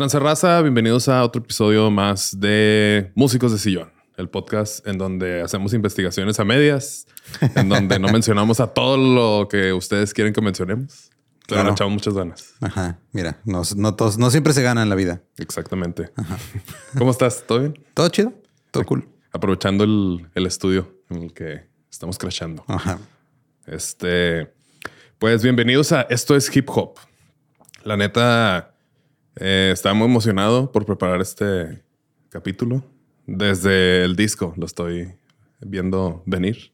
¿Qué tranza raza? Bienvenidos a otro episodio más de Músicos de Sillón, el podcast en donde hacemos investigaciones a medias, en donde no mencionamos a todo lo que ustedes quieren que mencionemos. Claro. echamos muchas ganas. Ajá, mira, no, no todos, no siempre se gana en la vida. Exactamente. ¿Cómo estás? ¿Todo bien? Todo chido, todo cool. Aprovechando el, el estudio en el que estamos crashando. Ajá. Este, pues bienvenidos a Esto es Hip Hop. La neta, eh, estaba muy emocionado por preparar este capítulo. Desde el disco lo estoy viendo venir.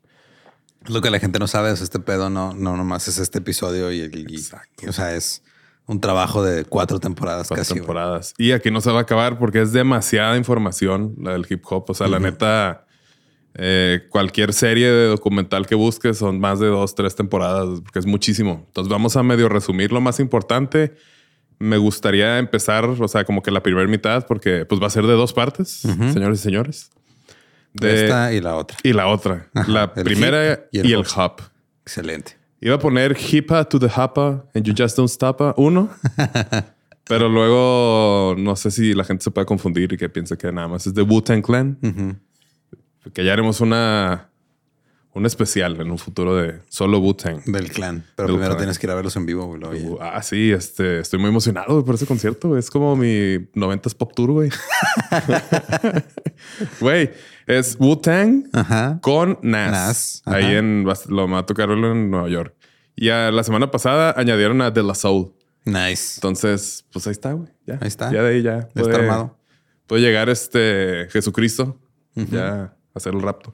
Lo que la gente no sabe es este pedo, no, no nomás es este episodio y, el- y- o sea, es un trabajo de cuatro temporadas Cuatro casi. güey. temporadas. Y aquí no se va a acabar porque es demasiada información la del hip hop. O sea, la neta, eh, cualquier serie de documental que busques son más de dos, tres temporadas, porque es muchísimo. Entonces vamos a medio resumir lo más importante. Me gustaría empezar, o sea, como que la primera mitad, porque pues va a ser de dos partes, señores y señores. De- Esta y la otra. y la otra. Ajá, la primera y y el el, hop. Excelente. Iba a poner Hipa to the Hapa and You Just Don't Stop uno. pero luego no sé si la gente se puede confundir y que piense que nada más es de Wu-Tang Clan. Que ya haremos una, un especial en un futuro de solo Wu-Tang. Del clan. Pero Del primero clan. tienes que ir a verlos en vivo. güey, Ah, sí, este, estoy muy emocionado güey, por ese concierto. güey. Es como mi 90s Pop Tour, güey. Güey, es Wu-Tang con Nas. Nas. Ahí en, lo va a tocar en Nueva York. Y a la semana pasada añadieron a De La Soul. Nice. Entonces, pues ahí está, güey. Ya. Ahí está. Ya de ahí ya. Ya está armado. Puede llegar este Jesucristo ya hacer el rapto.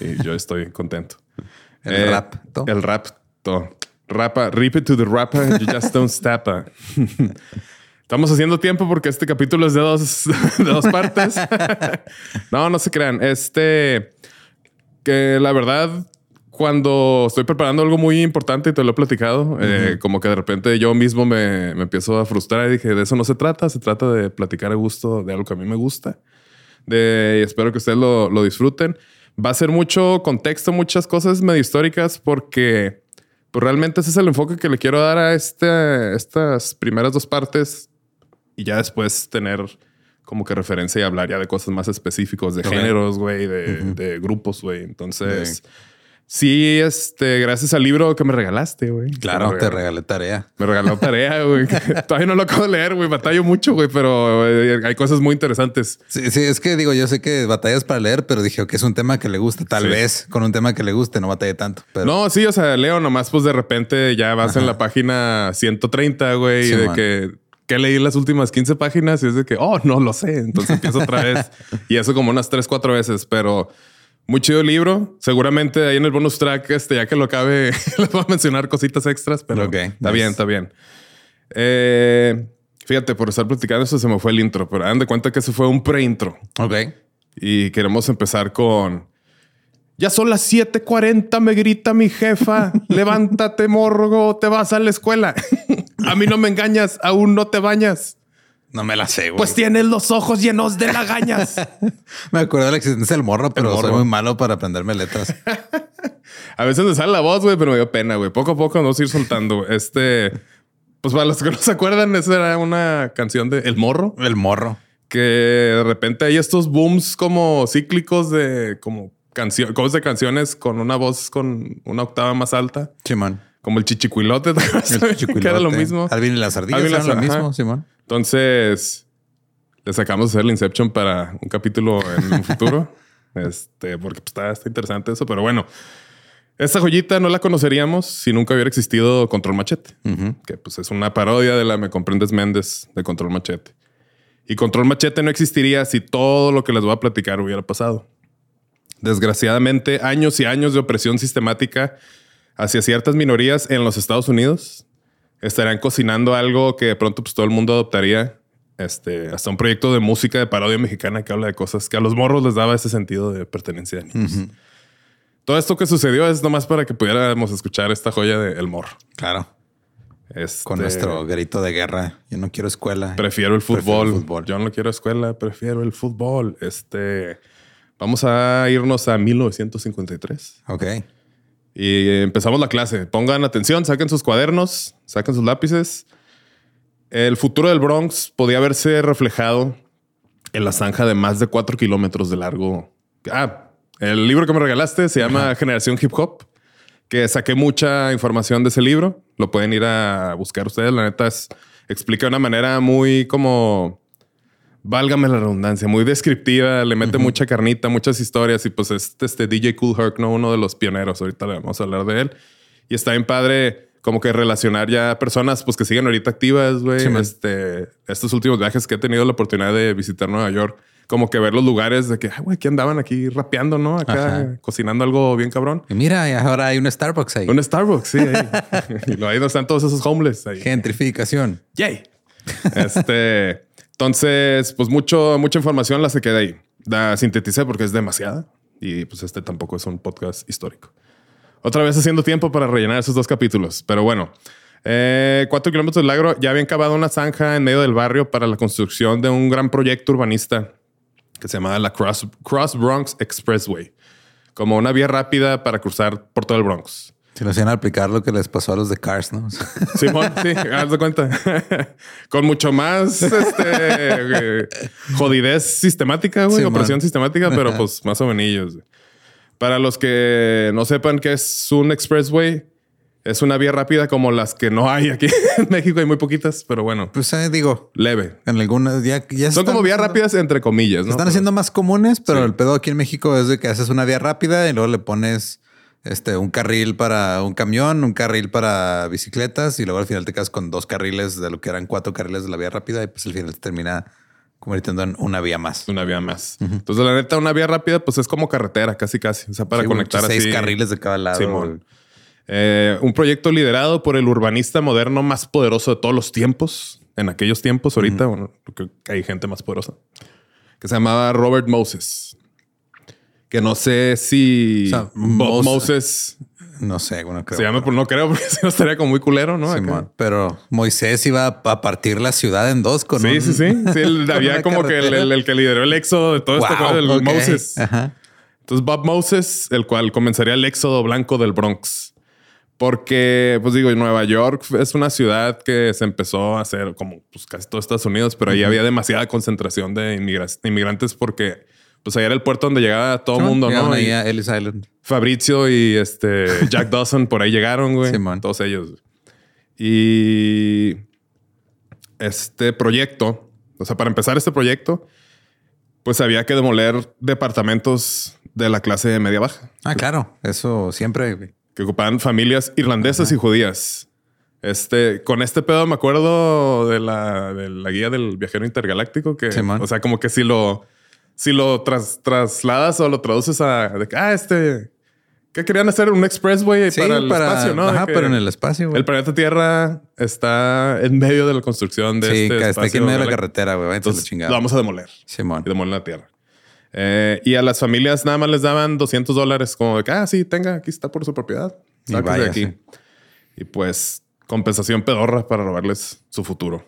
Y yo estoy contento. El Eh, rapto. El rapto. Rapa, rip it to the rapper, you just don't stop. Estamos haciendo tiempo porque este capítulo es de dos, de dos partes. no, no se crean. Este, que la verdad, cuando estoy preparando algo muy importante y te lo he platicado, eh, como que de repente yo mismo me, me empiezo a frustrar y dije, de eso no se trata, se trata de platicar a gusto de algo que a mí me gusta. De, y espero que ustedes lo, lo disfruten. Va a ser mucho contexto, muchas cosas medio históricas porque pues realmente ese es el enfoque que le quiero dar a este, estas primeras dos partes y ya después tener como que referencia y hablar ya de cosas más específicos, de géneros, güey, de, de grupos, güey. Entonces, Sí, este, gracias al libro que me regalaste, güey. Claro, te regalé tarea. Me regaló tarea, güey. Todavía no lo acabo de leer, güey. Batallo mucho, güey, pero eh, hay cosas muy interesantes. Sí, sí, es que digo, yo sé que batallas para leer, pero dije que es un tema que le gusta. Tal Sí. vez con un tema que le guste no batalle tanto. Pero No, sí, o sea, leo nomás, pues de repente ya vas en la página 130, güey, Sí, de man. que, que leí las últimas 15 páginas y es de que, oh, no lo sé. Entonces empiezo otra vez y eso como unas 3, 4 veces, pero muy chido el libro. Seguramente ahí en el bonus track, este, ya que lo acabe, les voy a mencionar cositas extras, pero Ok, está nice. bien, está bien. Eh, fíjate, por estar platicando eso se me fue el intro, pero hagan de cuenta que eso fue un pre-intro. ok. Y queremos empezar con. Ya son las 7:40, me grita mi jefa. Levántate, morgo, te vas a la escuela. a mí no me engañas, aún no te bañas. No me la sé, güey. Pues tienes los ojos llenos de lagañas. me acuerdo de la existencia del morro, pero morro. soy muy malo para aprenderme letras. a veces me sale la voz, güey, pero me dio pena, güey. Poco a poco nos vamos a ir soltando. Este. Pues para los que no se acuerdan, esa era una canción de El Morro. el morro. que de repente hay estos booms como cíclicos de como canciones, covers de canciones con una voz con una octava más alta, Simón. como el chichicuilote, ¿te acuerdas? que era lo mismo. Alvin y las ardillas Alvin y eran las- lo mismo. Simón. Entonces, le sacamos hacer la Inception para un capítulo en un futuro. este, porque pues, está, está interesante eso, pero bueno. Esta joyita no la conoceríamos si nunca hubiera existido Control Machete, Ujú. que pues es una parodia de la Me Comprendes Méndez de Control Machete. Y Control Machete no existiría si todo lo que les voy a platicar hubiera pasado. Desgraciadamente, años y años de opresión sistemática hacia ciertas minorías en los Estados Unidos estarían cocinando algo que de pronto pues, todo el mundo adoptaría. Este, hasta un proyecto de música de parodia mexicana que habla de cosas que a los morros les daba ese sentido de pertenencia de niños. Todo esto que sucedió es nomás para que pudiéramos escuchar esta joya de El Morro. Claro. Este, Con nuestro grito de guerra. Yo no quiero escuela. Prefiero el Prefiero fútbol. el fútbol. Yo no quiero escuela, prefiero el fútbol. Este, vamos a irnos a 1953 Ok. Y empezamos la clase. Pongan atención, saquen sus cuadernos, saquen sus lápices. El futuro del Bronx podía verse reflejado en la zanja de más de cuatro kilómetros de largo. Ah, el libro que me regalaste se llama Generación Hip Hop, que saqué mucha información de ese libro. Lo pueden ir a buscar ustedes. La neta es, explica de una manera muy como, válgame la redundancia, muy descriptiva. Le mete mucha carnita, muchas historias. Y pues es este DJ Cool Herc, ¿no? Uno de los pioneros. Ahorita le vamos a hablar de él. Y está bien padre como que relacionar ya personas pues que siguen ahorita activas, güey. Sí, este, estos últimos viajes que he tenido la oportunidad de visitar Nueva York, como que ver los lugares de que, güey, que andaban aquí rapeando, ¿no? Acá Ajá. cocinando algo bien cabrón. Y mira, ahora hay un Starbucks ahí. Un Starbucks, sí. Ahí, y ahí están todos esos homeless. Ahí. Gentrificación. Yay. Este, entonces, pues mucho, mucha información la se queda ahí. La sinteticé porque es demasiada y pues este tampoco es un podcast histórico. Otra vez haciendo tiempo para rellenar esos dos capítulos, pero bueno. Eh, cuatro kilómetros del lago ya habían cavado una zanja en medio del barrio para la construcción de un gran proyecto urbanista que se llamaba la Cross, Cross Bronx Expressway, como una vía rápida para cruzar por todo el Bronx. Si lo hacían aplicar lo que les pasó a los de Cars, ¿no? Simón, sí, haz de cuenta. Con mucho más este, eh, jodidez sistemática, güey, Simón. opresión sistemática, pero pues más o menos. güey. Para los que no sepan qué es un expressway, es una vía rápida como las que no hay aquí en México. Hay muy poquitas, pero bueno, Pues eh, digo, leve. en algunas ya, ya Son como vías rápidas entre comillas, ¿no? están haciendo más comunes, pero Sí. el pedo aquí en México es de que haces una vía rápida y luego le pones este un carril para un camión, un carril para bicicletas y luego al final te quedas con dos carriles de lo que eran cuatro carriles de la vía rápida y pues al final te termina convirtiendo en una vía más. Una vía más. Entonces, la neta, una vía rápida, pues es como carretera, casi, casi. O sea, para Sí, conectar seis así. carriles de cada lado. Simón. Eh, un proyecto liderado por el urbanista moderno más poderoso de todos los tiempos. En aquellos tiempos, ahorita, bueno, creo que hay gente más poderosa. Que se llamaba Robert Moses. Que no sé si O sea, Bob Mos- Moses No sé, bueno, creo. se llama, pero no creo, porque si no estaría como muy culero, ¿no? Simón. Pero Moisés iba a partir la ciudad en dos con Sí, un- sí, sí. Sí, con había como que el, el- el que lideró el éxodo de todo este Wow, juego, el ok. Moses. Ajá. Entonces Bob Moses, el cual comenzaría el éxodo blanco del Bronx. Porque, pues digo, Nueva York es una ciudad que se empezó a hacer como pues, casi todo Estados Unidos, pero ahí había demasiada concentración de inmigra- inmigrantes porque pues ahí era el puerto donde llegaba todo el mundo, ¿no? Ahí a Ellis Island. Fabrizio y este Jack Dawson por ahí llegaron, güey. Simón. Todos ellos. Y este proyecto, o sea, para empezar este proyecto, pues había que demoler departamentos de la clase media baja Ah, claro. Eso siempre. güey. que ocupaban familias irlandesas y judías. Este, con este pedo me acuerdo de la, de la guía del viajero intergaláctico que, Simón. o sea, como que si lo, si lo tras- trasladas o lo traduces a, de que, ah, este, ¿qué querían hacer? Un expressway Sí, para el espacio, ¿no? Ajá, pero en el espacio, güey. El planeta Tierra está en medio de la construcción de Sí, este que está aquí en medio de la carretera, güey. Entonces, chingada. lo vamos a demoler Simón. y demoler la Tierra. Eh, y a las familias nada más les daban 200 dólares, como de que, ah, sí, tenga, aquí está por su propiedad. Y de aquí. Y pues compensación pedorra para robarles su futuro.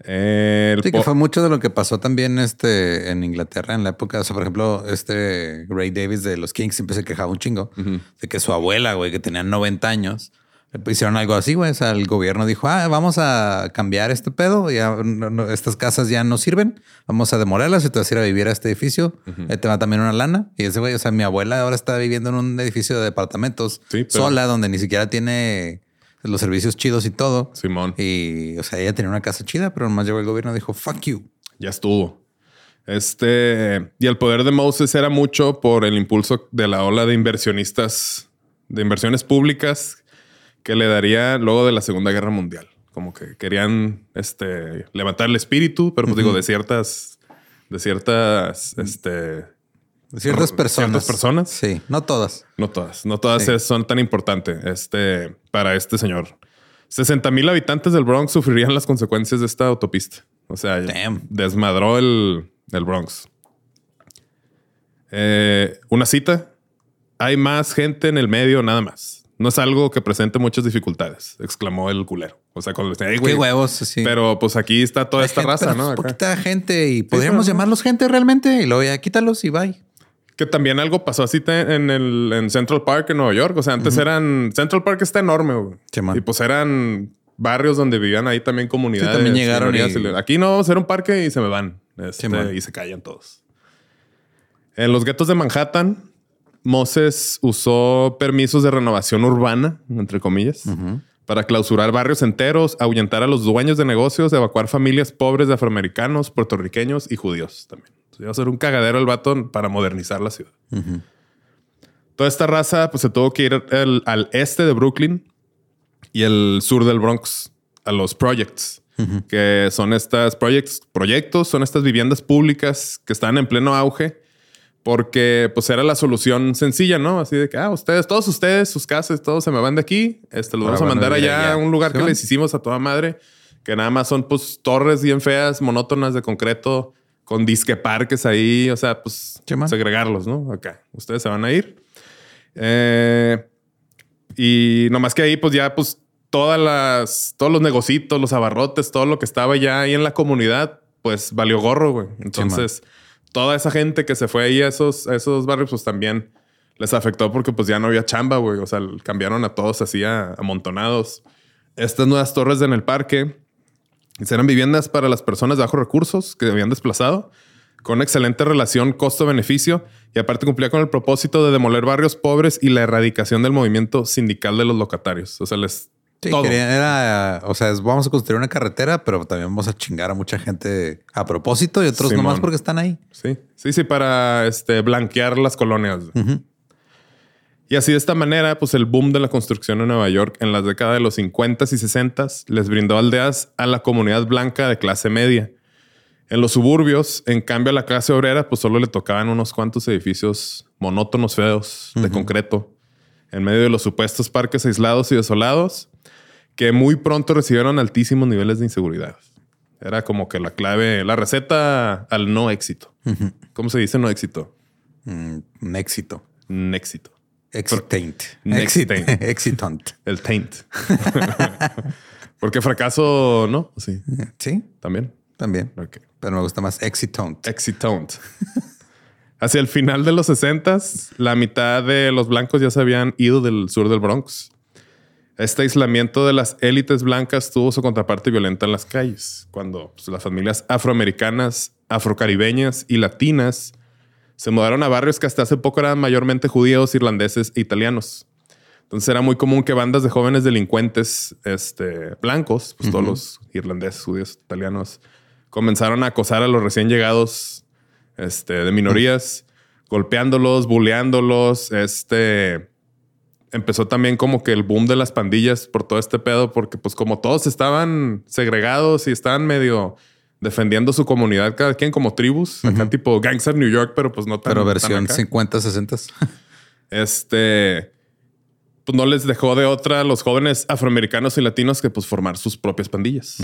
El Sí, que fue mucho de lo que pasó también este, en Inglaterra en la época. O sea, por ejemplo, este Ray Davis de los Kings siempre se quejaba un chingo de que su abuela, güey, que tenía 90 años, le hicieron algo así, güey. O sea, el gobierno dijo, ah, vamos a cambiar este pedo. Ya no- no- estas casas ya no sirven. Vamos a demolerlas y te vas a ir a vivir a este edificio. Ahí te va también una lana. Y ese güey, o sea, mi abuela ahora está viviendo en un edificio de departamentos Sí, pero- sola, donde ni siquiera tiene los servicios chidos y todo. Simón, Y, o sea, ella tenía una casa chida, pero nomás llegó el gobierno y dijo, fuck you. ya estuvo. Este, y el poder de Moses era mucho por el impulso de la ola de inversionistas, de inversiones públicas que le daría luego de la Segunda Guerra Mundial. Como que querían este, levantar el espíritu, pero pues digo, de ciertas, de ciertas, este, Ciertas personas. ciertas personas. Sí, no todas. No todas, no todas Sí. son tan importantes este, para este señor. 60 mil habitantes del Bronx sufrirían las consecuencias de esta autopista. O sea, Damn. desmadró el, el Bronx. Eh, una cita. Hay más gente en el medio, nada más. No es algo que presente muchas dificultades, exclamó el culero. O sea, cuando le decía, "Ey, güey, Qué huevos, sí. Pero pues aquí está toda Hay esta gente, raza, ¿no? Acá. Poquita gente y podríamos pero- llamarlos gente realmente y luego ya quítalos y bye. Que también algo pasó así en el en Central Park en Nueva York. O sea, antes eran Central Park está enorme, güey. Sí, y pues eran barrios donde vivían ahí también comunidades. Sí, también llegaron y- Aquí no, hacer un parque y se me van. Este, Sí, y se callan todos. En los guetos de Manhattan, Moses usó permisos de renovación urbana, entre comillas, para clausurar barrios enteros, ahuyentar a los dueños de negocios, evacuar familias pobres de afroamericanos, puertorriqueños y judíos también. Entonces, iba a ser un cagadero el vato para modernizar la ciudad. Toda esta raza pues, se tuvo que ir al- al este de Brooklyn y el sur del Bronx, a los projects, que son estas projects, proyectos, son estas viviendas públicas que están en pleno auge, porque pues era la solución sencilla, ¿no? Así de que, ah, ustedes, todos ustedes, sus casas, todos se me van de aquí, este, los Ahora vamos a mandar allá allá. a un lugar ¿Sí que van? les hicimos a toda madre, que nada más son pues torres bien feas, monótonas de concreto, con disque parques ahí, o sea, pues segregarlos, ¿no? Acá, ustedes se van a ir. Eh, y nomás que ahí, pues ya, pues todas las, todos los negocitos, los abarrotes, todo lo que estaba ya ahí en la comunidad, pues valió gorro, güey. Entonces, toda esa gente que se fue ahí a esos, a esos barrios, pues también les afectó porque pues ya no había chamba, güey. O sea, cambiaron a todos así amontonados. Estas nuevas torres en el parque eran viviendas para las personas de bajos recursos que habían desplazado, con excelente relación costo-beneficio y aparte cumplía con el propósito de demoler barrios pobres y la erradicación del movimiento sindical de los locatarios. O sea, les... Sí, todo. querían- era, o sea, es- vamos a construir una carretera, pero también vamos a chingar a mucha gente a propósito y otros Simón. nomás porque están ahí. Sí, sí, sí, para este, blanquear las colonias. Y así de esta manera, pues el boom de la construcción en Nueva York en las décadas de los 50 y 60 les brindó aldeas a la comunidad blanca de clase media. En los suburbios, en cambio, a la clase obrera, pues solo le tocaban unos cuantos edificios monótonos, feos, de concreto, en medio de los supuestos parques aislados y desolados, que muy pronto recibieron altísimos niveles de inseguridad. Era como que la clave, la receta al no éxito. ¿Cómo se dice no éxito? Mm, un éxito. Néxito. Exitant. Next Exit- thing. Exitant. El taint. Porque fracaso, ¿no? Sí, Sí, también. también. Pero me gusta más exitant. Exitont. Hacia el final de los 60 la mitad de los blancos ya se habían ido del sur del Bronx. Este aislamiento de las élites blancas tuvo su contraparte violenta en las calles, cuando pues, las familias afroamericanas, afrocaribeñas y latinas se mudaron a barrios que hasta hace poco eran mayormente judíos, irlandeses e italianos. Entonces era muy común que bandas de jóvenes delincuentes este, blancos, pues todos los irlandeses, judíos, italianos, comenzaron a acosar a los recién llegados este, de minorías, golpeándolos, bulleándolos. Este, empezó también como que el boom de las pandillas por todo este pedo, porque pues como todos estaban segregados y estaban medio defendiendo su comunidad, cada quien como tribus, acá tipo Gangster New York, pero pues no tan. Pero versión acá. 50, 60. Este, pues no les dejó de otra a los jóvenes afroamericanos y latinos que pues formar sus propias pandillas.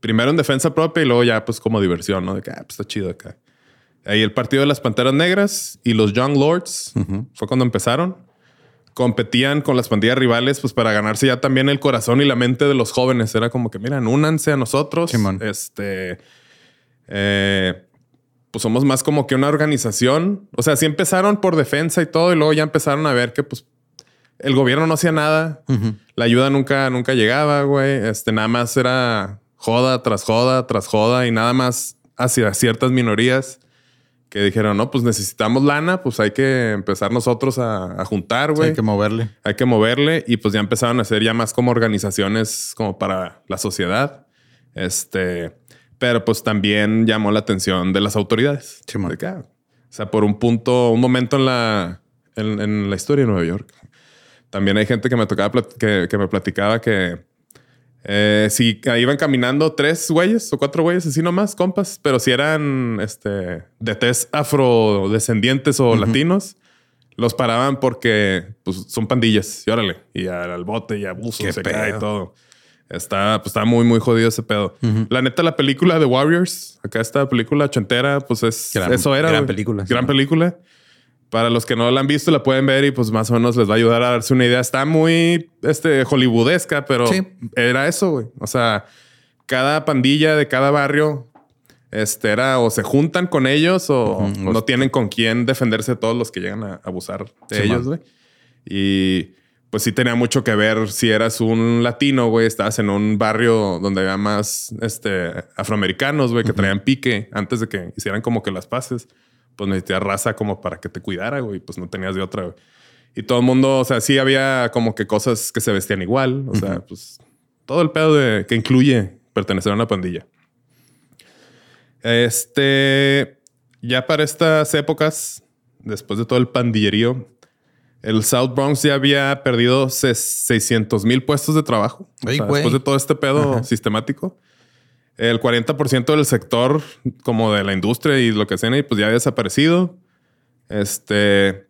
Primero en defensa propia y luego ya pues como diversión, ¿no? De que ah, pues está chido acá. Ahí el partido de las Panteras Negras y los Young Lords fue cuando empezaron. Competían con las pandillas rivales pues para ganarse ya también el corazón y la mente de los jóvenes. Era como que, miren, únanse a nosotros. Simón. Este, eh, pues somos más como que una organización. O sea, sí empezaron por defensa y todo y luego ya empezaron a ver que pues el gobierno no hacía nada. La ayuda nunca, nunca llegaba, güey. Este, nada más era joda tras joda tras joda y nada más hacia ciertas minorías que dijeron, no, pues necesitamos lana, pues hay que empezar nosotros a, a juntar, güey. Hay que moverle. Hay que moverle y pues ya empezaron a hacer ya más como organizaciones como para la sociedad. Este, pero pues también llamó la atención de las autoridades. De que, ah, o sea, por un punto, un momento en la, en, en la historia de Nueva York. También hay gente que me tocaba, que, que me platicaba que eh, si iban caminando tres güeyes o cuatro güeyes así nomás, compas, pero si eran este, de tez afrodescendientes o latinos, los paraban porque pues, son pandillas y órale, y al, bote y abuso se cae y todo. Está, pues, está muy, muy jodido ese pedo. La neta, la película de Warriors, acá esta película ochentera, pues es Gran- eso era. gran película, Gran sí. película. Para los que no la han visto, la pueden ver y pues más o menos les va a ayudar a darse una idea. Está muy este, hollywoodesca, pero Sí. era eso, güey. O sea, cada pandilla de cada barrio este, era o se juntan con ellos o Ujú. no tienen con quién defenderse de todos los que llegan a abusar de Sí, ellos, güey. Y pues sí tenía mucho que ver si eras un latino, güey, estabas en un barrio donde había más este, afroamericanos, güey, que traían pique antes de que hicieran como que las paces. Pues necesitas raza como para que te cuidara, güey, pues no tenías de otra, güey. Y todo el mundo, o sea, sí había como que cosas que se vestían igual, o sea, pues todo el pedo de, que incluye pertenecer a una pandilla. Este, ya para estas épocas, después de todo el pandillerío, el South Bronx ya había perdido 600 mil puestos de trabajo. O Ay, sea, güey. después de todo este pedo Ajá. sistemático. El 40% del sector, como de la industria y lo que sea, pues ya había desaparecido. Este,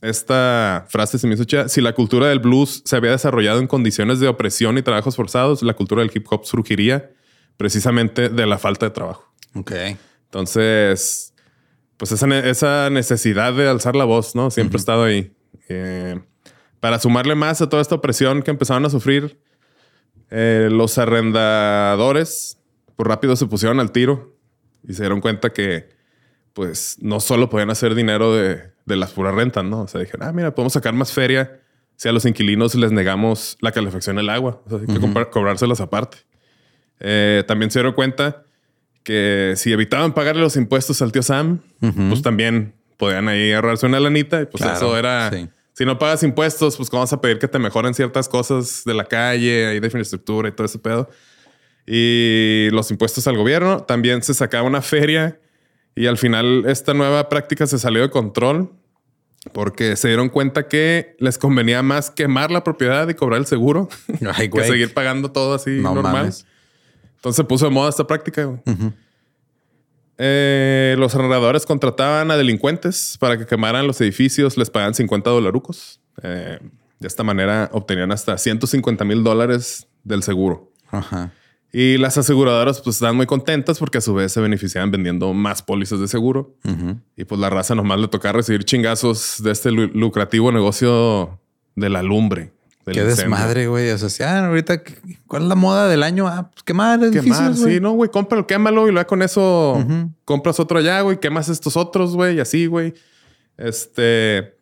esta frase se me hizo chida. Si la cultura del blues se había desarrollado en condiciones de opresión y trabajos forzados, la cultura del hip hop surgiría precisamente de la falta de trabajo. Ok. Entonces, pues esa, ne- esa necesidad de alzar la voz, ¿no? Siempre ha estado ahí. Eh, para sumarle más a toda esta opresión que empezaron a sufrir, eh, los arrendadores, pues rápido se pusieron al tiro y se dieron cuenta que, pues, no solo podían hacer dinero de, de las puras rentas, ¿no? O sea, dijeron, ah, mira, podemos sacar más feria si a los inquilinos les negamos la calefacción y el agua. O sea, hay que comprar- cobrárselas aparte. Eh, también se dieron cuenta que si evitaban pagarle los impuestos al tío Sam, pues también podían ahí ahorrarse una lanita y pues Claro, eso era... sí. Si no pagas impuestos, pues ¿cómo vas a pedir que te mejoren ciertas cosas de la calle, ahí de infraestructura y todo ese pedo? Y los impuestos al gobierno. También se sacaba una feria y al final esta nueva práctica se salió de control porque se dieron cuenta que les convenía más quemar la propiedad y cobrar el seguro Ay, que seguir pagando todo así No normal. mames. Entonces se puso de moda esta práctica. güey. Ujú. Eh, los arrendadores contrataban a delincuentes para que quemaran los edificios, les pagaban 50 dolarucos. Eh, de esta manera obtenían hasta 150 mil dólares del seguro. Ajá. Y las aseguradoras pues estaban muy contentas porque a su vez se beneficiaban vendiendo más pólizas de seguro. Y pues la raza nomás le tocaba recibir chingazos de este lu- lucrativo negocio de la lumbre. Qué incendio. desmadre, güey. O sea, sí, ah, ahorita, ¿cuál es la moda del año? Ah, pues quemar Quemar, güey. sí, no, güey, cómpralo, quémalo y luego con eso compras otro allá, güey, quemas estos otros, güey, y así, güey. Este,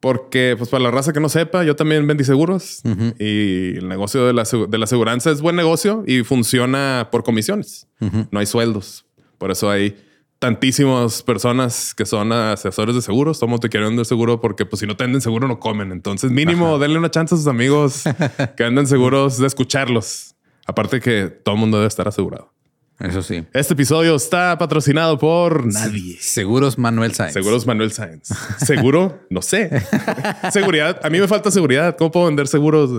porque, pues para la raza que no sepa, yo también vendí seguros Ujú. y el negocio de la, de la aseguranza es buen negocio y funciona por comisiones. No hay sueldos. Por eso hay tantísimas personas que son asesores de seguros. Somos te quieren vender seguro porque pues si no te venden seguro no comen. Entonces mínimo denle una chance a sus amigos que anden seguros de escucharlos. Aparte que todo el mundo debe estar asegurado. Eso sí. Este episodio está patrocinado por nadie. Seguros Manuel Sáenz. Seguros Manuel Sáenz. Seguro, no sé. seguridad. A mí me falta seguridad. ¿Cómo puedo vender seguros?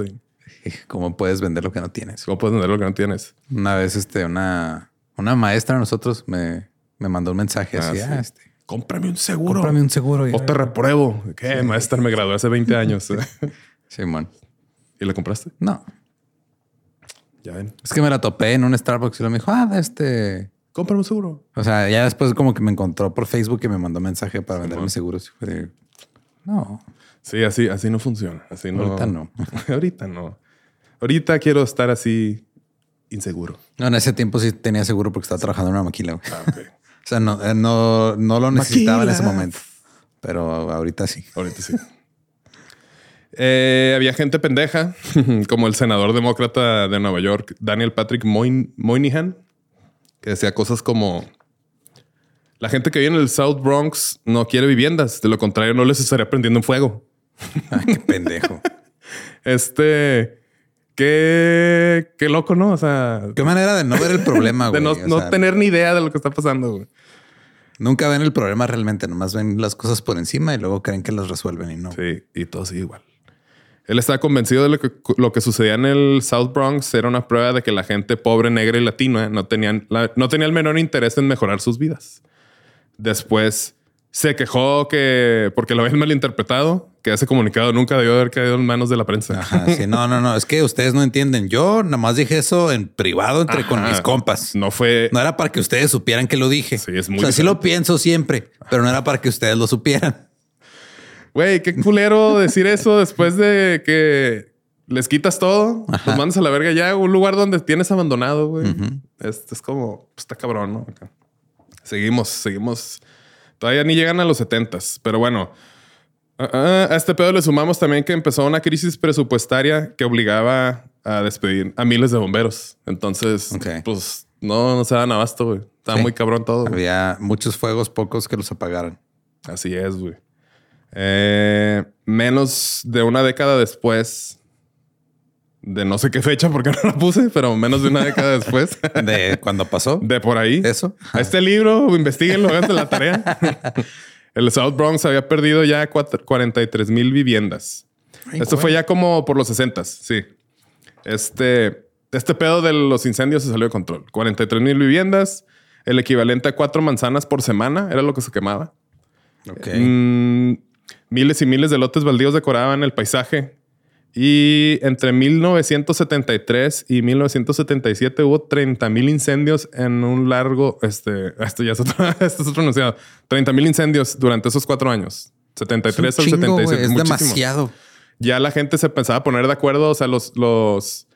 ¿Cómo puedes vender lo que no tienes? ¿Cómo puedes vender lo que no tienes? Una vez, este, una, una maestra de nosotros me, me mandó un mensaje Ah, así, sí. ah, este, Cómprame un seguro. cómprame un seguro. Y, O te repruebo. ¿Qué? Maestra, me gradué hace 20 años. Simón. ¿Y le compraste? No, Ya ven. es que me la topé en un Starbucks y lo me dijo, ah, este... Cómprame un seguro. O sea, ya después como que me encontró por Facebook y me mandó mensaje para venderme Simón. seguros. Y fue de, no, Sí, así, así no funciona. Así no. ahorita no. Ahorita no. Ahorita quiero estar así inseguro. No, en ese tiempo sí tenía seguro porque estaba trabajando en una maquila. Ah, ok. O sea, no, eh, no, no lo necesitaba en ese momento. Pero ahorita sí. Ahorita sí. Eh, había gente pendeja, como el senador demócrata de Nueva York, Daniel Patrick Moyn- Moynihan, que decía cosas como: La gente que vive en el South Bronx no quiere viviendas, de lo contrario, no les estaría prendiendo en fuego. Ay, qué pendejo. Este, qué, qué loco, ¿no? O sea, Qué manera de no ver el problema, de güey. no, O no tener ni idea de lo que está pasando. güey. Nunca ven el problema realmente, nomás ven las cosas por encima y luego creen que las resuelven y no. Sí, y todo sigue igual. Él estaba convencido de lo que, lo que sucedía en el South Bronx era una prueba de que la gente pobre, negra y latina no tenían, la- no tenía el menor interés en mejorar sus vidas. Después se quejó que porque lo habían malinterpretado, que ese comunicado nunca debió haber caído en manos de la prensa. Ajá, sí, no, no, no. Es que ustedes no entienden. Yo nada más dije eso en privado entre con Ajá. mis compas. No fue. No era para que ustedes supieran que lo dije. Sí, es muy O sea, sí lo pienso siempre, pero no era para que ustedes lo supieran. Güey, qué culero decir eso después de que les quitas todo, los mandas a la verga ya, un lugar donde tienes abandonado, güey. Este es como, pues, está cabrón, ¿no? Acá. Seguimos, seguimos. Todavía ni llegan a los setentas, pero bueno. Ah, ah, a este pedo le sumamos también que empezó una crisis presupuestaria que obligaba a despedir a miles de bomberos. Entonces, pues no, no se dan abasto, güey. Está Sí. muy cabrón todo. Había muchos fuegos, pocos que los apagaran. Así es, güey. Eh, menos de una década después, de no sé qué fecha porque no la puse, pero menos de una década después, De cuando pasó de por ahí. eso. Este libro, investiguenlo, háganse la tarea. El South Bronx había perdido ya cuatro- 43 mil viviendas. Esto fue ya como por los 60, sí. Este, este pedo de los incendios se salió de control. 43 mil viviendas, el equivalente a cuatro manzanas por semana, era lo que se quemaba. Mm, miles y miles de lotes baldíos decoraban el paisaje. Y entre 1973 y 1977 hubo 30 mil incendios en un largo. Este, esto ya es otro, esto es otro enunciado. 30 mil incendios durante esos cuatro años. 73 Es un al chingo, 77. güey, Es muchísimo. demasiado. Ya la gente se pensaba poner de acuerdo. O sea, los, los,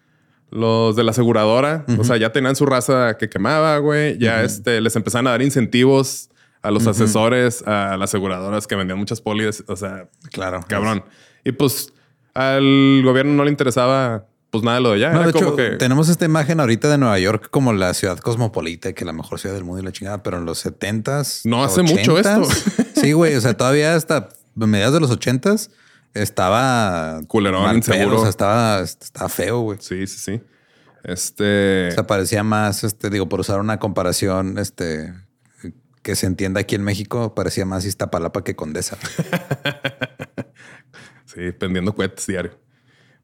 los de la aseguradora, o sea, ya tenían su raza que quemaba, güey. Ya este, les empezaban a dar incentivos a los asesores, a las aseguradoras que vendían muchas pólizas. O sea, Claro. cabrón. Y pues al gobierno no le interesaba pues nada de lo de allá. No, Era de como hecho, que tenemos esta imagen ahorita de Nueva York como la ciudad cosmopolita, que la mejor ciudad del mundo y la chingada, pero en los 70s. No hace mucho esto. Sí, güey. O sea, todavía hasta mediados de los 80s estaba Culerón, inseguro. O sea, estaba, estaba feo, güey. sí, sí, sí. Este O sea, parecía más, este, digo, por usar una comparación, este, que se entienda aquí en México, parecía más Iztapalapa que Condesa. sí, pendiendo cohetes diario.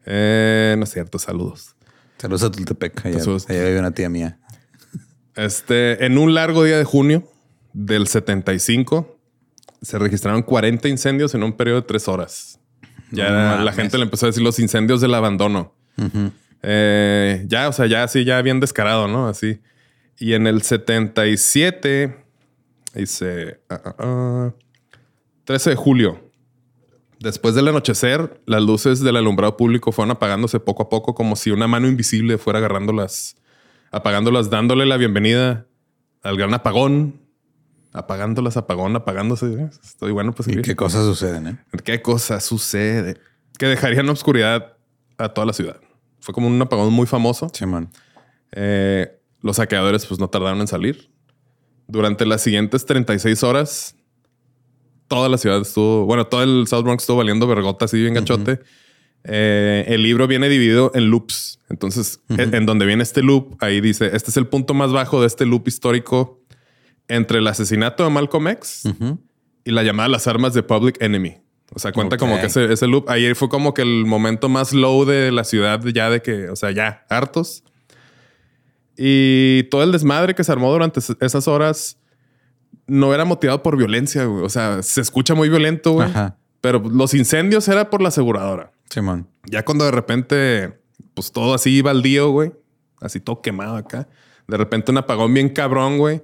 Eh, no es cierto, saludos. Saludos a Tultepec. Allá, allá vive una tía mía. Este, en un largo día de junio del 75, se registraron 40 incendios en un periodo de tres horas. Ya No la gente le empezó a decir los incendios del abandono. Eh, ya, o sea, ya así, ya bien descarado, ¿no? Así. Y en el 77, dice, ah, ah, 13 de julio, después del anochecer, las luces del alumbrado público fueron apagándose poco a poco, como si una mano invisible fuera agarrándolas, apagándolas, dándole la bienvenida al gran apagón, apagándolas, apagón, apagándose. Estoy bueno, pues ¿Y sí. qué cosas suceden, eh? ¿Qué cosa sucede? Que dejaría en obscuridad a toda la ciudad. Fue como un apagón muy famoso. Simón. Eh, los saqueadores pues no tardaron en salir. durante las siguientes 36 horas, toda la ciudad estuvo, bueno, todo el South Bronx estuvo valiendo vergota así bien gachote. Eh, el libro viene dividido en loops. Entonces, en, en donde viene este loop, ahí dice, este es el punto más bajo de este loop histórico entre el asesinato de Malcolm X y la llamada a las armas de Public Enemy. O sea, cuenta como que ese, ese loop, ayer fue como que el momento más low de la ciudad, ya de que, o sea, ya hartos. Y todo el desmadre que se armó durante es- esas horas no era motivado por violencia, güey. O sea, se escucha muy violento, güey. Ajá. Pero los incendios era por la aseguradora. Simón. Ya cuando de repente, pues todo así baldío, güey. Así todo quemado acá. De repente un apagón bien cabrón, güey.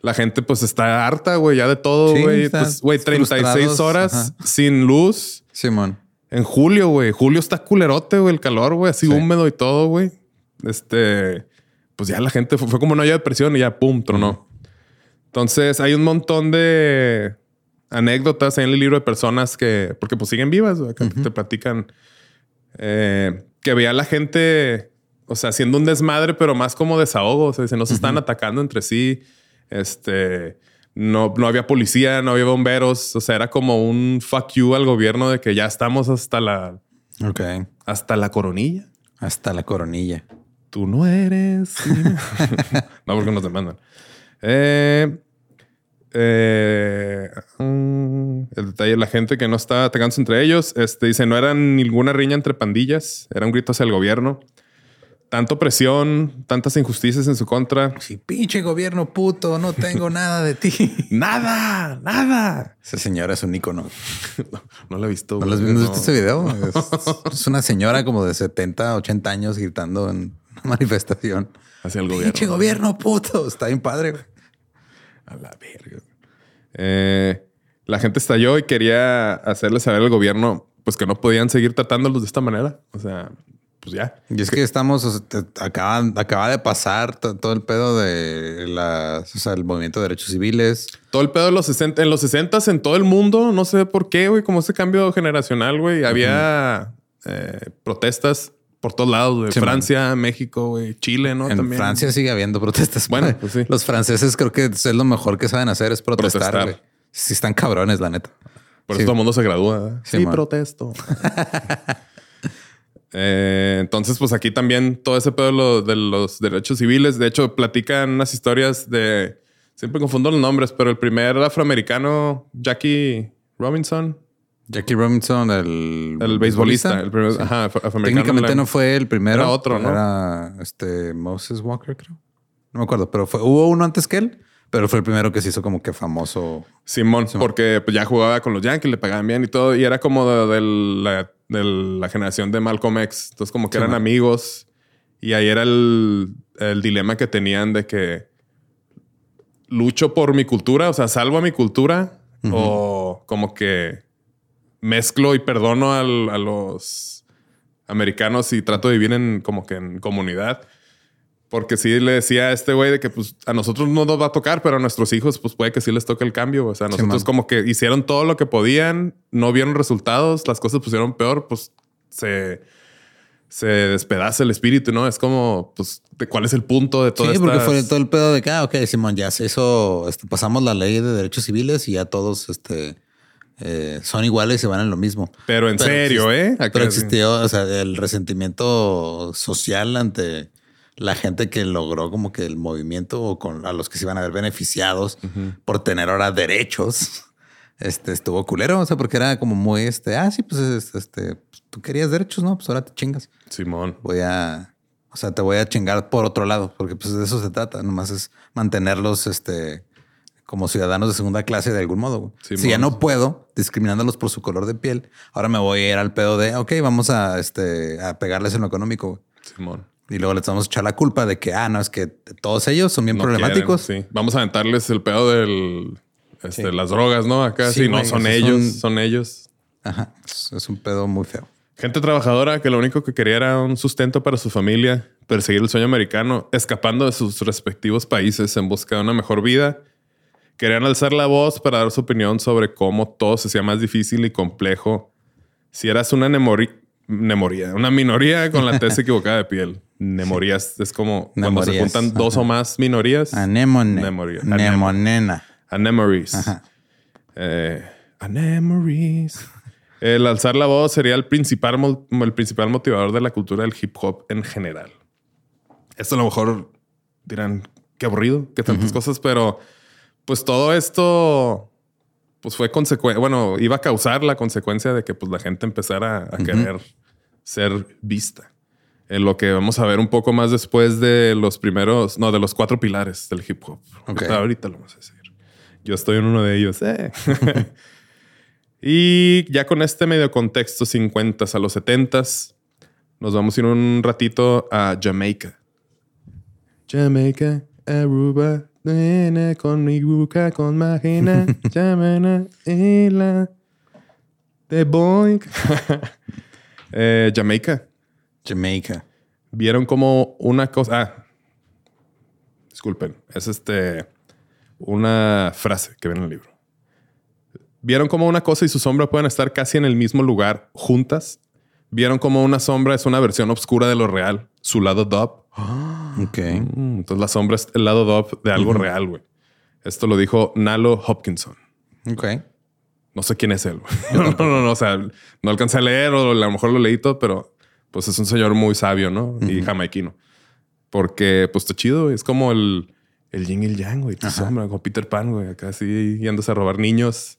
La gente pues está harta, güey, ya de todo, Sí, güey. pues, güey, 36 frustrados, horas ajá. sin luz. Simón. En julio, güey. Julio está culerote, güey, el calor, güey, así Sí. húmedo y todo, güey. Este, pues ya la gente fue, fue como no haya depresión y ya, pum, tronó. Entonces hay un montón de anécdotas en el libro de personas que, porque pues siguen vivas, te platican eh, que veía a la gente, o sea, haciendo un desmadre, pero más como desahogo. O sea, se están atacando entre sí. Este, no, no había policía, no había bomberos. O sea, era como un fuck you al gobierno de que ya estamos hasta la, Ok. hasta la coronilla. Hasta la coronilla. Tú no eres. no, porque nos demandan. Eh, eh, mm, el detalle, la gente que no está atacándose entre ellos, este, dice, no era ninguna riña entre pandillas, era un grito hacia el gobierno. Tanto presión, tantas injusticias en su contra. Sí, pinche gobierno puto, no tengo nada de ti. Nada, nada. Esa señora es un ícono. No, no lo he visto. ¿No güey, visto no. este video? Es, es una señora como de 70, 80 años gritando en una manifestación. Hacia el gobierno. Pinche gobierno puto. Está bien padre. güey. A la verga. Eh, la gente estalló y quería hacerle saber al gobierno pues que no podían seguir tratándolos de esta manera. O sea, pues ya. Y es que estamos, o sea, te- acaba, acaba de pasar to- todo el pedo de la, o sea, el movimiento de derechos civiles. Todo el pedo de los 60, en los 60 en todo el mundo, no sé por qué, güey, como ese cambio generacional, güey, había eh, protestas por todos lados, güey. Sí, Francia, México, güey, Chile, ¿no? en También. Francia sigue habiendo protestas. Bueno, pues sí. Los franceses creo que es lo mejor que saben hacer es protestar. Protestar. güey. Sí, están cabrones, la neta. Por Sí. eso todo el mundo se gradúa. ¿eh? Sí, protesto. Eh, entonces, pues aquí también todo ese pedo de los derechos civiles. De hecho, platican unas historias de. Siempre confundo los nombres, pero el primer afroamericano, Jackie Robinson, Jackie Robinson, el, el beisbolista, el primer Sí. ajá, afroamericano. Técnicamente la- no fue el primero. Era otro, ¿no? Era este Moses Walker, creo. No me acuerdo, pero fue, hubo uno antes que él, pero fue el primero que se hizo como que famoso. Simón, porque pues, ya jugaba con los Yankees, le pagaban bien y todo, y era como de, de la, de la generación de Malcolm X. Entonces, como que eran amigos, y ahí era el, el dilema que tenían de que lucho por mi cultura, o sea, salvo a mi cultura, o como que mezclo y perdono al- a los americanos y trato de vivir en como que en comunidad. Porque sí le decía a este güey de que pues a nosotros no nos va a tocar, pero a nuestros hijos pues puede que sí les toque el cambio. O sea, nosotros como que hicieron todo lo que podían, no vieron resultados, las cosas pusieron peor, pues se, se despedaza el espíritu, ¿no? Es como, pues, ¿de ¿cuál es el punto de todo sí, porque estas- fue todo el pedo de que, ah, ok, Simón, ya se hizo, este, pasamos la ley de derechos civiles y ya todos este, eh, son iguales y se van en lo mismo. Pero en Pero serio, ¿eh? Pero existió, o sea, el resentimiento social ante la gente que logró como que el movimiento o con a los que se iban a ver beneficiados por tener ahora derechos. Este estuvo culero, o sea, porque era como muy este, ah, sí, pues es- este, pues, tú querías derechos, no, pues ahora te chingas. Simón. Voy a, o sea, te voy a chingar por otro lado, porque pues de eso se trata, nomás es mantenerlos, este, como ciudadanos de segunda clase de algún modo. si ya no puedo discriminándolos por su color de piel, ahora me voy a ir al pedo de, ok, vamos a, este, a pegarles en lo económico. Simón. Y luego les vamos a echar la culpa de que, ah, no, es que todos ellos son bien No problemáticos. quieren, sí. Vamos a aventarles el pedo del... Este, Sí. Las drogas, ¿no? Acá Sí, sí, no son ellos, son- son ellos. Ajá. Es un pedo muy feo. Gente trabajadora que lo único que quería era un sustento para su familia, perseguir el sueño americano, escapando de sus respectivos países en busca de una mejor vida. Querían alzar la voz para dar su opinión sobre cómo todo se hacía más difícil y complejo si eras una nemoría, una minoría con la tez equivocada de piel. Nemorías es como cuando se juntan dos ajá. o más minorías. Anémone. Memoria. Anemonena. Anemories. Ajá. Eh, anemories. El alzar la voz sería el principal, el principal motivador de la cultura del hip hop en general. Esto a lo mejor dirán, qué aburrido, qué tantas cosas, pero pues todo esto pues fue consecuencia, bueno, iba a causar la consecuencia de que pues la gente empezara a querer ser vista. En lo que vamos a ver un poco más después de los primeros, no, de los cuatro pilares del hip hop. Ahorita- lo vamos a decir. Yo estoy en uno de ellos. eh. y ya con este medio contexto 50 a los 70 nos vamos a ir un ratito a Jamaica. Jamaica, Aruba, con mi buca, con magina, llamana, isla de Boeing. Eh, Jamaica. Jamaica. Vieron como una cosa. Ah, disculpen, es este una frase que ven en el libro. Vieron como una cosa y su sombra pueden estar casi en el mismo lugar juntas. Vieron como una sombra es una versión oscura de lo real, su lado dub. Ok. Mm, Entonces la sombra es el lado dub de algo real, güey. Esto lo dijo Nalo Hopkinson. Ok. No sé quién es él. güey. No, no, no, no, O sea, no alcancé a leer o a lo mejor lo leí todo, pero pues es un señor muy sabio, ¿no? Y jamaiquino. Porque pues está chido. Es como el, el yin y el yang, güey. Tu sombra, como Peter Pan, güey. Acá así yéndose a robar niños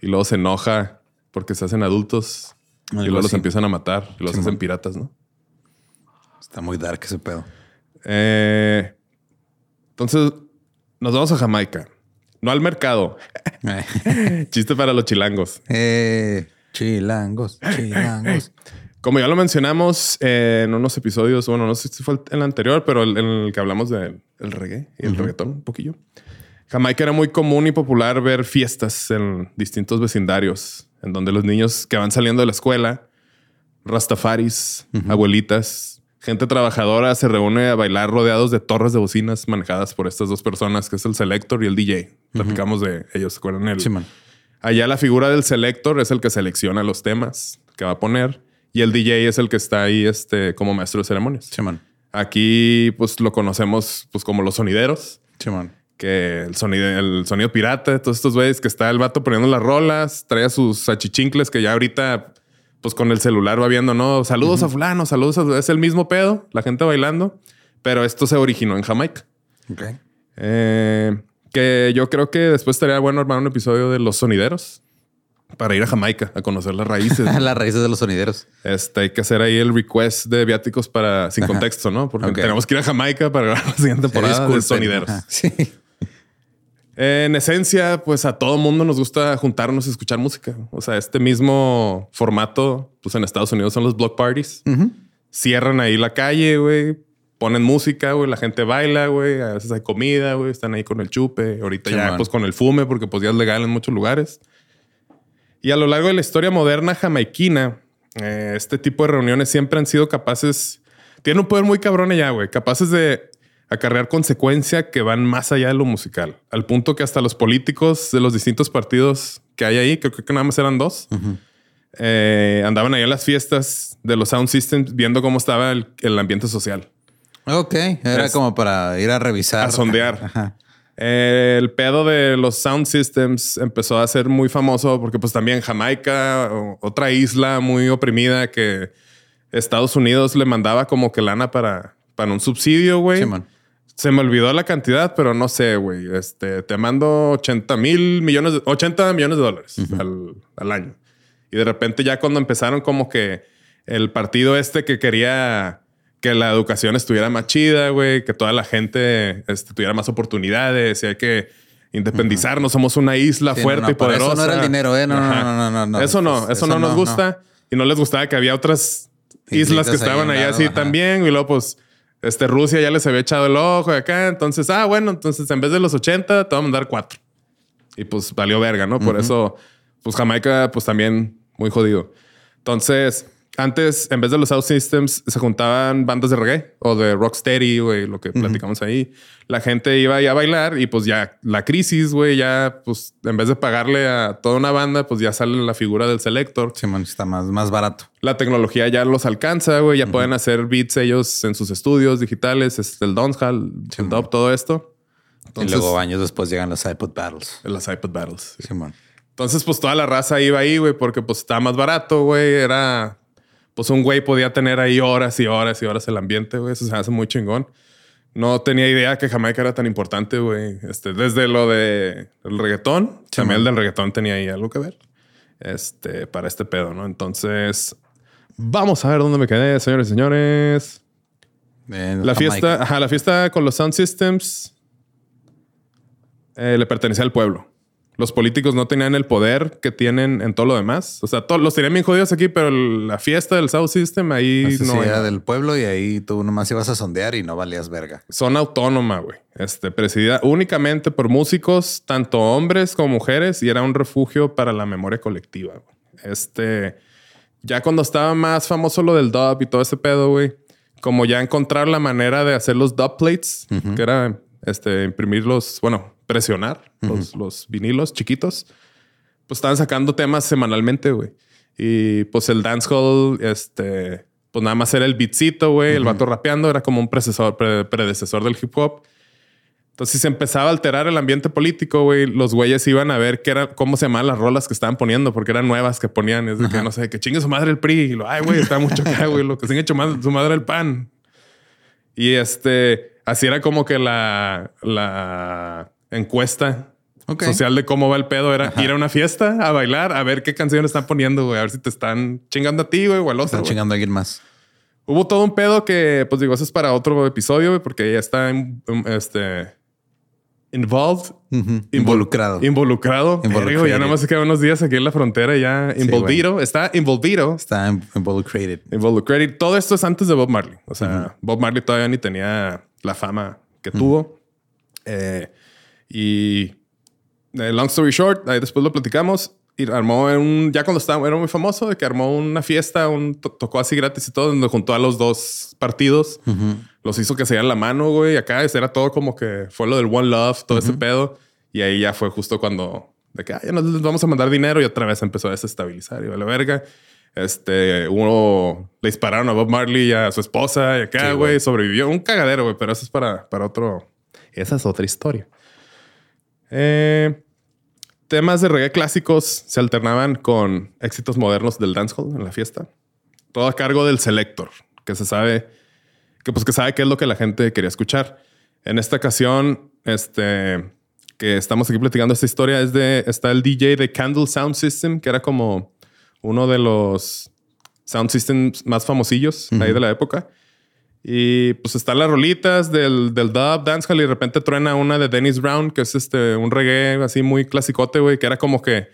y luego se enoja porque se hacen adultos y luego los empiezan a matar y los hacen piratas, ¿no? Está muy dark ese pedo. Eh, entonces nos vamos a Jamaica. No al mercado. Chiste para los chilangos. eh, chilangos, chilangos. Como ya lo mencionamos eh, en unos episodios, bueno, no sé si fue el anterior, pero en el que hablamos del el reggae y el reggaetón un poquillo. Jamaica era muy común y popular ver fiestas en distintos vecindarios, en donde los niños que van saliendo de la escuela, rastafaris, abuelitas, gente trabajadora se reúne a bailar rodeados de torres de bocinas manejadas por estas dos personas, que es el selector y el DJ. Platicamos de ellos, ¿se acuerdan? El, Simón. Allá la figura del selector es el que selecciona los temas que va a poner y el DJ es el que está ahí este, como maestro de ceremonias. Simón. Aquí pues lo conocemos pues como los sonideros, Simón. que el sonido, el sonido pirata, todos estos güeyes que está el vato poniendo las rolas, trae a sus achichincles que ya ahorita pues con el celular va viendo, no, saludos a fulano, saludos a... Es el mismo pedo, la gente bailando, pero esto se originó en Jamaica. Ok. Eh, que yo creo que después estaría bueno armar un episodio de los sonideros para ir a Jamaica a conocer las raíces. Las raíces de los sonideros. Este, hay que hacer ahí el request de viáticos para sin contexto, ¿no? Porque tenemos que ir a Jamaica para grabar la siguiente temporada de Disculpen. sonideros. Ajá. Sí. En esencia, pues a todo mundo nos gusta juntarnos y escuchar música. O sea, este mismo formato, pues en Estados Unidos son los block parties. Cierran ahí la calle, güey. Ponen música, güey. La gente baila, güey. A veces hay comida, güey. Están ahí con el chupe. Ahorita ya, pues con el fume, porque pues ya es legal en muchos lugares. Y a lo largo de la historia moderna jamaiquina, eh, este tipo de reuniones siempre han sido capaces... Tienen un poder muy cabrón allá, güey. Capaces de acarrear consecuencia que van más allá de lo musical. Al punto que hasta los políticos de los distintos partidos que hay ahí, creo que nada más eran dos, eh, andaban ahí en las fiestas de los sound systems viendo cómo estaba el, el ambiente social. Ok. Era Es- como para ir a revisar. A sondear. Ajá. Eh, el pedo de los sound systems empezó a ser muy famoso porque pues también Jamaica, otra isla muy oprimida que Estados Unidos le mandaba como que lana para, para un subsidio, güey. Simón. Se me olvidó la cantidad, pero no sé, güey. Este, te mando 80 mil millones, de, 80 millones de dólares al, al año. Y de repente ya cuando empezaron como que el partido este que quería que la educación estuviera más chida, güey, que toda la gente este, tuviera más oportunidades y hay que independizarnos. Somos una isla Sí, fuerte no, no, y por eso poderosa. no era el dinero, ¿eh? No, no, no, no. Eso no, Pues, eso, no nos gusta. Y no les gustaba que había otras islas que estaban ahí así ajá. también. Y luego, pues, este Rusia ya les había echado el ojo de acá. Entonces, ah, bueno, entonces en vez de los 80, te voy a mandar cuatro. Y pues valió verga, ¿no? Por eso, pues Jamaica, pues también muy jodido. Entonces, antes, en vez de los sound systems, se juntaban bandas de reggae o de rocksteady, güey, lo que platicamos ahí. La gente iba ahí a bailar y pues ya la crisis, güey, ya pues en vez de pagarle a toda una banda, pues ya sale la figura del selector. Sí, man, está más, más barato. La tecnología ya los alcanza, güey, ya pueden hacer beats ellos en sus estudios digitales, es el dancehall, el dub, todo esto. y luego años después llegan los iPod Battles. Las iPod Battles. Sí, man. Entonces, pues toda la raza iba ahí, güey, porque pues estaba más barato, güey. Era, pues un güey podía tener ahí horas y horas y horas el ambiente, güey. Eso se hace muy chingón. No tenía idea que Jamaica era tan importante, güey. Este, desde lo de el reggaetón, también el del reggaetón tenía ahí algo que ver. Este, para este pedo, ¿no? Entonces, vamos a ver dónde me quedé, señores y señores. En La Jamaica. fiesta, ajá, la fiesta con los sound systems eh, le pertenecía al pueblo. Los políticos no tenían el poder que tienen en todo lo demás. O sea, todos los tenían bien jodidos aquí, pero la fiesta del sound system ahí Así no sí, era del pueblo y ahí tú nomás ibas a sondear y no valías verga. Son autónoma, güey. Este, presidida únicamente por músicos, tanto hombres como mujeres, y era un refugio para la memoria colectiva. güey. Este, ya cuando estaba más famoso lo del dub y todo ese pedo, güey, como ya encontrar la manera de hacer los dub plates, que era este, imprimir los, bueno, presionar los, los vinilos chiquitos, pues estaban sacando temas semanalmente, güey. Y pues el dancehall, este, pues nada más era el beatcito, güey, el vato rapeando, era como un predecesor, pre- predecesor del hip hop. Entonces, si se empezaba a alterar el ambiente político, güey, los güeyes iban a ver qué era, cómo se llamaban las rolas que estaban poniendo, porque eran nuevas que ponían. Es de que no sé, que chingue su madre el PRI. Y lo, ay, güey, está mucho acá, güey, lo que se han hecho más, su madre el PAN. Y este, así era como que la, la encuesta Ok. social de cómo va el pedo era ir a una fiesta a bailar, a ver qué canciones están poniendo, güey, a ver si te están chingando a ti, güey, o al otro. Están güey. chingando a alguien más. Hubo todo un pedo que, pues digo, eso es para otro episodio, güey, porque ya está en- en- este involved, Ujú. invol- Involucrado. involucrado. Güey, Ya nada más se quedan unos días aquí en la frontera, ya Sí, involvido. Está involvido. Está in- involucrated. Involucrated. Todo esto es antes de Bob Marley. O sea, Bob Marley todavía ni tenía la fama que tuvo. Eh, y eh, long story short, ahí después lo platicamos. Y armó un, ya cuando estaba, era muy famoso, de que armó una fiesta, un, to- tocó así gratis y todo, donde juntó a los dos partidos. Los hizo que se dieran la mano, güey. Acá era todo como que fue lo del One Love, todo ese pedo. Y ahí ya fue justo cuando de que "Ah, ya nos les vamos a mandar dinero y otra vez empezó a desestabilizar y vale verga. Este, uno le dispararon a Bob Marley y a su esposa y acá, güey. sobrevivió. Un cagadero, güey, pero eso es para, para otro. Esa es otra historia. Eh, temas de reggae clásicos se alternaban con éxitos modernos del dancehall en la fiesta. Todo a cargo del selector, que se sabe que pues que sabe qué es lo que la gente quería escuchar. En esta ocasión, este que estamos aquí platicando esta historia es de está el DJ de Candle Sound System, que era como uno de los sound systems más famosillos ahí de la época. Y pues están las rolitas del, del dub, dancehall y de repente truena una de Dennis Brown, que es este un reggae así muy clasicote, güey, que era como que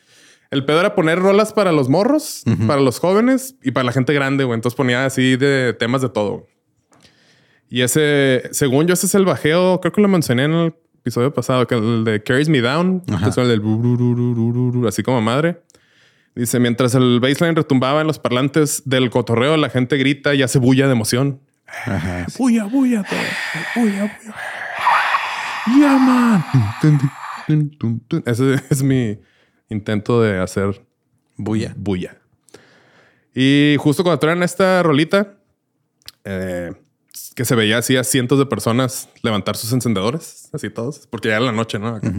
el pedo era poner rolas para los morros, para los jóvenes y para la gente grande, güey. Entonces ponía así de temas de todo. Y ese, según yo, ese es el bajeo, creo que lo mencioné en el episodio pasado, que el de Carries Me Down, que es el del así como madre. Dice, mientras el baseline retumbaba en los parlantes del cotorreo, la gente grita y hace bulla de emoción. Ajá. Bulla, bulla, todo. Bulla, bulla. Yeah, man. Ese es mi intento de hacer Bulla. bulla. Y justo cuando traen esta rolita, eh, que se veía así a cientos de personas levantar sus encendedores, así todos, porque ya era la noche, ¿no? Acá.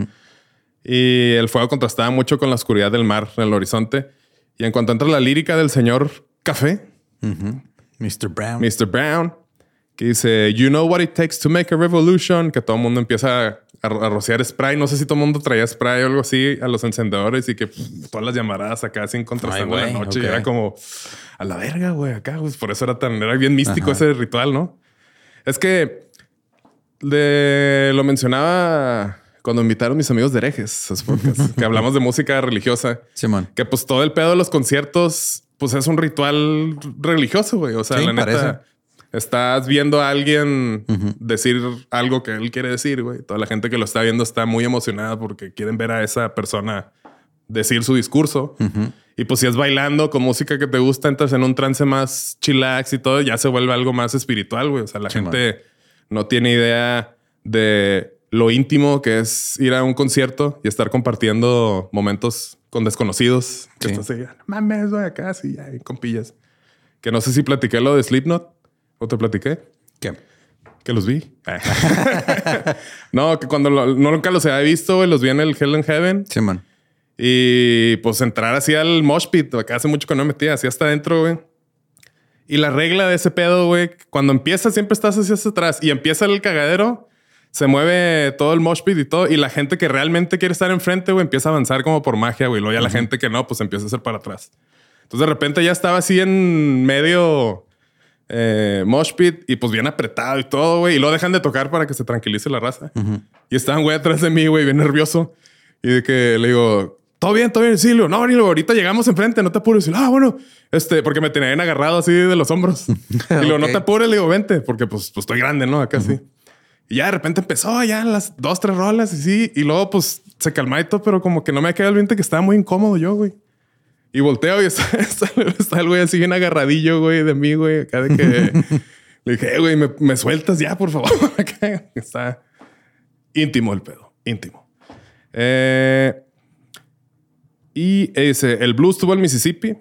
Y el fuego contrastaba mucho con la oscuridad del mar en el horizonte. Y en cuanto entra la lírica del señor Café, Mr. Brown. Mr. Brown, que dice, You know what it takes to make a revolution, que todo el mundo empieza a, a rociar spray. No sé si todo el mundo traía spray o algo así a los encendedores y que pff, todas las llamaradas acá sin contrastando la noche. Y era como a la verga, güey, acá. pues, por eso era tan, era bien místico ese ritual, ¿no? Es que de, lo mencionaba cuando invitaron mis amigos de herejes, que hablamos de música religiosa Simón. que pues todo el pedo de los conciertos, pues es un ritual religioso, güey. O sea, Sí, la neta, parece. Estás viendo a alguien decir algo que él quiere decir, güey. Toda la gente que lo está viendo está muy emocionada porque quieren ver a esa persona decir su discurso. Y pues si es bailando con música que te gusta, entras en un trance más chillax y todo, ya se vuelve algo más espiritual, güey. O sea, la gente no tiene idea de lo íntimo que es ir a un concierto y estar compartiendo momentos con desconocidos. Que estás ahí, mames, voy acá, sí, ya, con pillas. Que no sé si platiqué lo de Slipknot o te platiqué. ¿Qué? Que los vi. no, que cuando no, nunca los había visto, los vi en el Hell in Heaven. Sí, man. Y pues entrar así al mosh pit, que hace mucho que no me metía, así hasta adentro, güey. Y la regla de ese pedo, güey, cuando empieza siempre estás así hacia atrás y empieza el cagadero, se mueve todo el mosh pit y todo. Y la gente que realmente quiere estar enfrente, güey, empieza a avanzar como por magia, güey. Luego ya la gente que no, pues empieza a hacer para atrás. Entonces de repente ya estaba así en medio eh, mosh pit y pues bien apretado y todo, güey. Y lo dejan de tocar para que se tranquilice la raza. Y estaban, güey, atrás de mí, güey, bien nervioso. Y de que le digo, todo bien, todo bien, Silvio. No, ni ahorita llegamos enfrente, no te apures. Y ah, bueno, este, porque me tenían agarrado así de los hombros. Y luego, no te apures, le digo, vente, porque pues, pues estoy grande, ¿no? Acá sí. Y ya de repente empezó ya las dos, tres rolas y sí. Y luego pues se calmó y todo, pero como que no me quedado el viento que estaba muy incómodo yo, güey. Y volteo y está, está, el güey así bien agarradillo, güey, de mí, güey. Acá de que le dije, güey, me, me, sueltas ya, por favor. está íntimo el pedo, íntimo. Eh, y ese, el blues estuvo en Mississippi,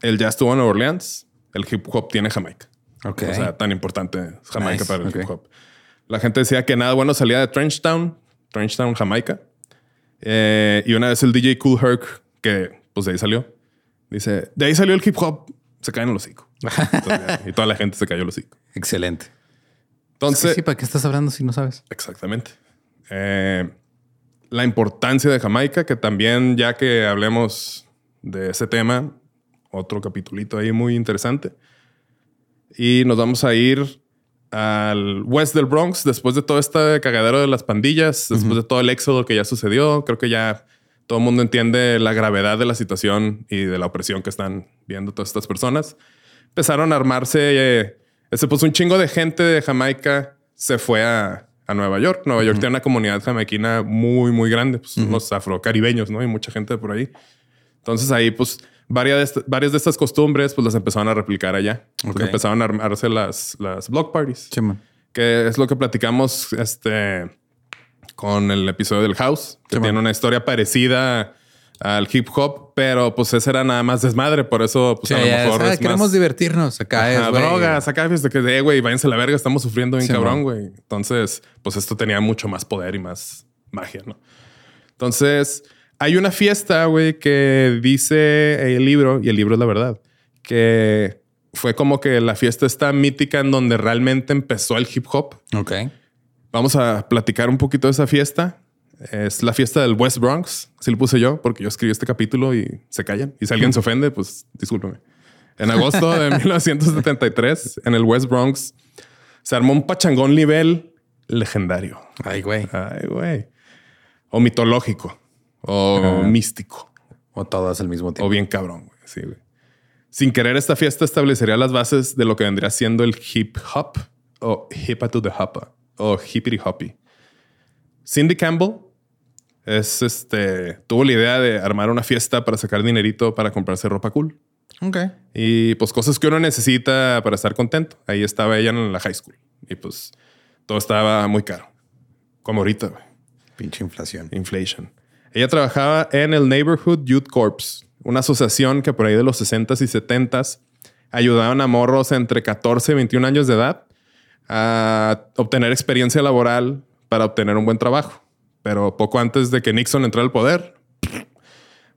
el jazz estuvo en Nueva Orleans, el hip hop tiene Jamaica. Okay. O sea, tan importante Jamaica para el hip hop. La gente decía que nada bueno salía de Trenchtown, Trenchtown, Jamaica. Eh, y una vez el DJ Cool Herc, que pues de ahí salió, dice, de ahí salió el hip hop, se caen los hocico. y toda la gente se cayó los hocico. Excelente. Entonces, sí, ¿para qué estás hablando si no sabes? Exactamente. Eh, la importancia de Jamaica, que también ya que hablemos de ese tema, otro capitulito ahí muy interesante. Y nos vamos a ir al west del Bronx después de todo este cagadero de las pandillas, después de todo el éxodo que ya sucedió. Creo que ya todo el mundo entiende la gravedad de la situación y de la opresión que están viendo todas estas personas. Empezaron a armarse, eh, se puso un chingo de gente de Jamaica, se fue a, a Nueva York. Nueva York tiene una comunidad jamaiquina muy, muy grande, pues unos afrocaribeños, ¿no? Hay mucha gente por ahí. Entonces ahí, pues, varias de, varias de estas costumbres, pues las empezaron a replicar allá. empezaron a armarse las, las block parties. Que es lo que platicamos este, con el episodio del House, que tiene una historia parecida al hip hop, pero pues ese era nada más desmadre, por eso pues a lo mejor ah, queremos divertirnos, acá es drogas, acá es de que de güey, váyanse a la verga, estamos sufriendo bien cabrón, güey. Entonces, pues esto tenía mucho más poder y más magia, ¿no? Entonces, hay una fiesta, güey, que dice el libro, y el libro es la verdad, que fue como que la fiesta está mítica en donde realmente empezó el hip hop. Ok. Vamos a platicar un poquito de esa fiesta. Es la fiesta del West Bronx. Así lo puse yo porque yo escribí este capítulo y se callan. Y si alguien se ofende, pues discúlpeme. En agosto de 1973, en el West Bronx, se armó un pachangón nivel legendario. Ay, güey. Ay, güey. O mitológico. O místico. O todas al mismo tiempo. O bien cabrón, güey. Sí, güey. Sin querer, esta fiesta establecería las bases de lo que vendría siendo el hip hop o hip to the hoppa o hippity hoppy. Cindy Campbell es este, tuvo la idea de armar una fiesta para sacar dinerito para comprarse ropa cool. Ok. Y pues cosas que uno necesita para estar contento. Ahí estaba ella en la high school. Y pues todo estaba muy caro. Como ahorita, güey. Pinche inflación. Inflation. Ella trabajaba en el Neighborhood Youth Corps, una asociación que por ahí de los 60s y 70s ayudaban a morros entre 14 y 21 años de edad a obtener experiencia laboral para obtener un buen trabajo pero poco antes de que Nixon entrara al poder,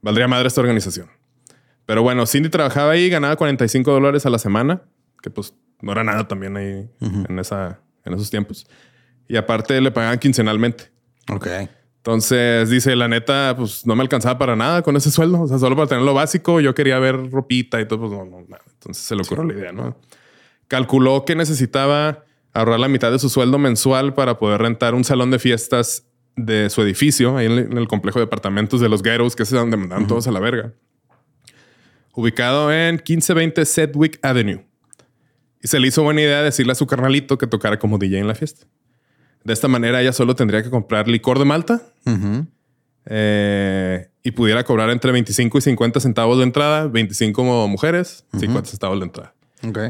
valdría madre esta organización. Pero bueno, Cindy trabajaba ahí, ganaba 45 dólares a la semana, que pues no era nada también ahí en, esa, en esos tiempos. Y aparte le pagaban quincenalmente. Ok. Entonces dice, la neta, pues no me alcanzaba para nada con ese sueldo. O sea, solo para tener lo básico. Yo quería ver ropita y todo, pues no, no, nada. Entonces se le ocurrió la idea, ¿no? Calculó que necesitaba ahorrar la mitad de su sueldo mensual para poder rentar un salón de fiestas de su edificio, ahí en el, complejo de apartamentos de los ghettos, que es donde mandaban todos a la verga. Ubicado en 1520 Sedgwick Avenue. Y se le hizo buena idea decirle a su carnalito que tocara como DJ en la fiesta. De esta manera ella solo tendría que comprar licor de malta eh, y pudiera cobrar entre 25 y 50 centavos de entrada, 25 como mujeres, 50 centavos de entrada.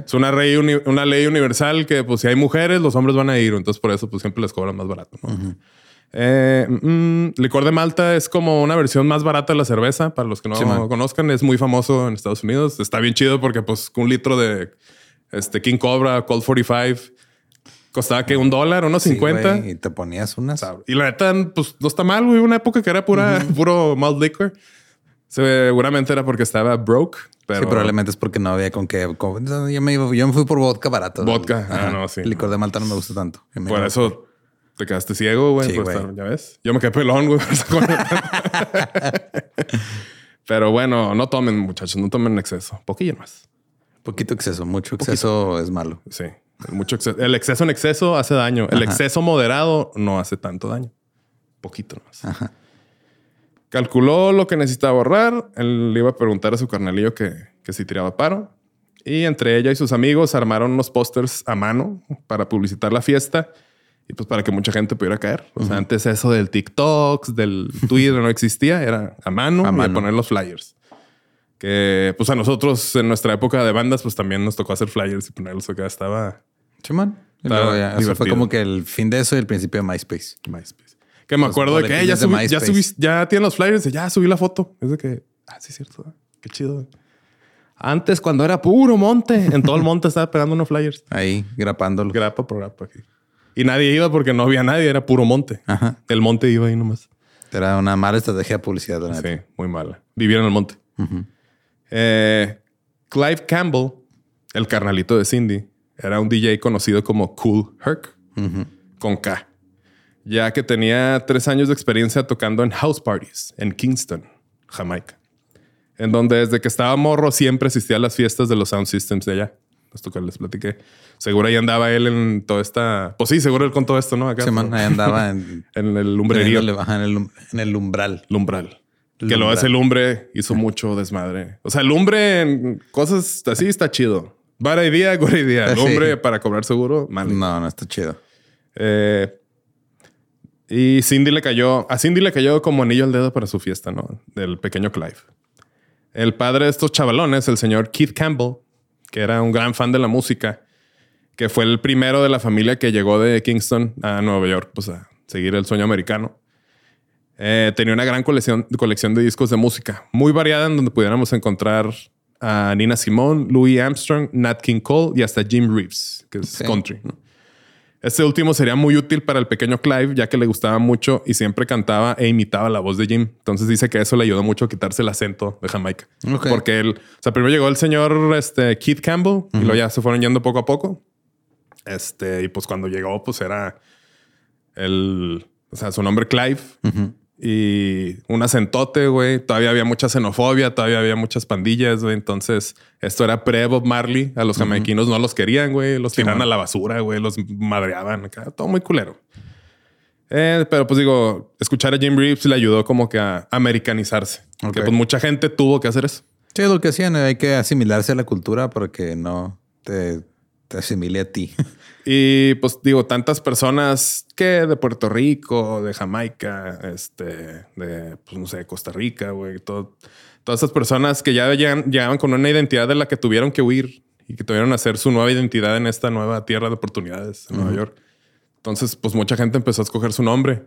Es una ley, uni- una ley universal que pues si hay mujeres, los hombres van a ir. Entonces por eso pues siempre les cobran más barato. ¿no? Eh, mm, licor de Malta es como una versión más barata de la cerveza. Para los que no Sí, conozcan, es muy famoso en Estados Unidos. Está bien chido porque pues un litro de este King Cobra, Cold 45 costaba que un dólar, unos Sí, 50. güey, y te ponías unas. y la neta, pues no está mal, güey. Una época que era pura, puro malt liquor. Seguramente era porque estaba broke, pero Sí, probablemente es porque no había con qué. con- yo, me, iba- yo me fui por vodka barato. Vodka. Ah, no, sí. El licor de Malta no me gusta tanto. Me Por eso te quedaste ciego, güey. Sí, estar- ya ves. Yo me quedé pelón, güey. Pero bueno, no tomen, muchachos, no tomen en exceso. Poquillo más. Poquito exceso, mucho exceso es malo. Sí. Mucho exceso. el exceso en exceso hace daño. El Ajá. exceso moderado no hace tanto daño. Poquito más. Ajá. Calculó lo que necesitaba ahorrar. Él le iba a preguntar a su carnalillo que, que si tiraba paro. Y entre ella y sus amigos armaron unos pósters a mano para publicitar la fiesta y pues para que mucha gente pudiera caer. O sea, antes eso del TikTok, del Twitter no existía, era a mano, A y mano. poner los flyers. Que pues a nosotros en nuestra época de bandas pues también nos tocó hacer flyers y ponerlos acá. Estaba ya, eso fue como que el fin de eso y el principio de MySpace. MySpace. Que me Los acuerdo de que "Eh, ya, de subí, ya, subí- ya tienen los flyers, y ya subí la foto. Es de que, ah, sí, es cierto. Qué chido. Antes, cuando era puro monte, en todo el monte estaba pegando unos flyers. Ahí grapándolo. Grapa por grapa aquí. Y nadie iba porque no había nadie, era puro monte. Ajá. El monte iba ahí nomás. Era una mala estrategia de publicidad. Sí, muy mala. Vivir en el monte. Eh, Clive Campbell, el carnalito de Cindy, era un DJ conocido como Cool Herc, con K, ya que tenía tres años de experiencia tocando en house parties en Kingston, Jamaica, en donde desde que estaba morro siempre asistía a las fiestas de los sound systems de allá. Esto que les platiqué. Seguro ahí andaba él en toda esta... Pues sí, seguro él con todo esto, ¿no? Acá Sí, man, ahí andaba en, en el lumbrerío. En, el, en el umbral. Lumbral. Que lo hace el lumbre hizo mucho desmadre. O sea, el lumbre en cosas así está chido. Vara buena idea. Ah, sí. Lumbre para cobrar seguro, mal. No, no está chido. Eh, y Cindy le cayó, a Cindy le cayó como anillo al dedo para su fiesta, ¿no? Del pequeño Clive. El padre de estos chavalones, el señor Keith Campbell, que era un gran fan de la música, que fue el primero de la familia que llegó de Kingston a Nueva York, pues a seguir el sueño americano. Eh, tenía una gran colección, colección de discos de música, muy variada, en donde pudiéramos encontrar a Nina Simone, Louis Armstrong, Nat King Cole y hasta Jim Reeves, que es country. ¿no? Este último sería muy útil para el pequeño Clive, ya que le gustaba mucho y siempre cantaba e imitaba la voz de Jim. Entonces dice que eso le ayudó mucho a quitarse el acento de Jamaica. Porque él, o sea, primero llegó el señor este, Keith Campbell y luego ya se fueron yendo poco a poco. Este, y pues cuando llegó, pues era el, o sea, su nombre Clive y un acentote, güey. Todavía había mucha xenofobia, todavía había muchas pandillas, güey. Entonces, esto era pre-Bob Marley. A los jamaiquinos no los querían, güey. Los tiraban bueno. a la basura, güey. Los madreaban. acá. Todo muy culero. Eh, pero pues digo, escuchar a Jim Reeves le ayudó como que a americanizarse. Ok. Que pues mucha gente tuvo que hacer eso. Sí, lo que hacían. Hay que asimilarse a la cultura para que no te, te asimile a ti. Y pues digo, tantas personas que de Puerto Rico, de Jamaica, este, de, pues no sé, Costa Rica, güey, todo- todas esas personas que ya llegan- llegaban con una identidad de la que tuvieron que huir y que tuvieron que hacer su nueva identidad en esta nueva tierra de oportunidades en Nueva York. Entonces, pues mucha gente empezó a escoger su nombre.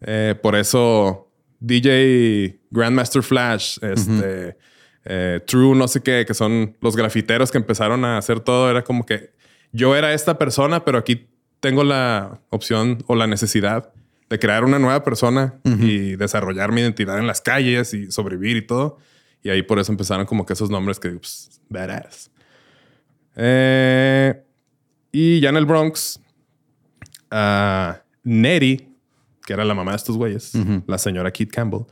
Eh, por eso DJ Grandmaster Flash, este, eh, True, no sé qué, que son los grafiteros que empezaron a hacer todo, era como que yo era esta persona, pero aquí tengo la opción o la necesidad de crear una nueva persona y desarrollar mi identidad en las calles y sobrevivir y todo. Y ahí por eso empezaron como que esos nombres que, pues, badass. Eh, y ya en el Bronx, a Nettie, que era la mamá de estos güeyes, la señora Keith Campbell,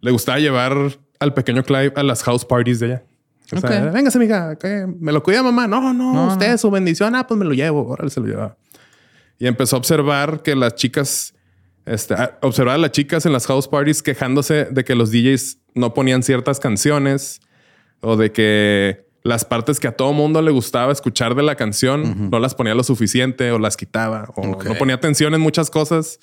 le gustaba llevar al pequeño Clive a las house parties de ella. O sea, Ok. véngase, amiga, ¿qué? ¿me lo cuida mamá? No, no, No, usted, no. su bendición. Ah, pues me lo llevo. Órale, se lo lleva. Y empezó a observar que las chicas, este, a observar a las chicas en las house parties quejándose de que los DJs no ponían ciertas canciones o de que las partes que a todo mundo le gustaba escuchar de la canción no las ponía lo suficiente o las quitaba o Ok. no ponía atención en muchas cosas.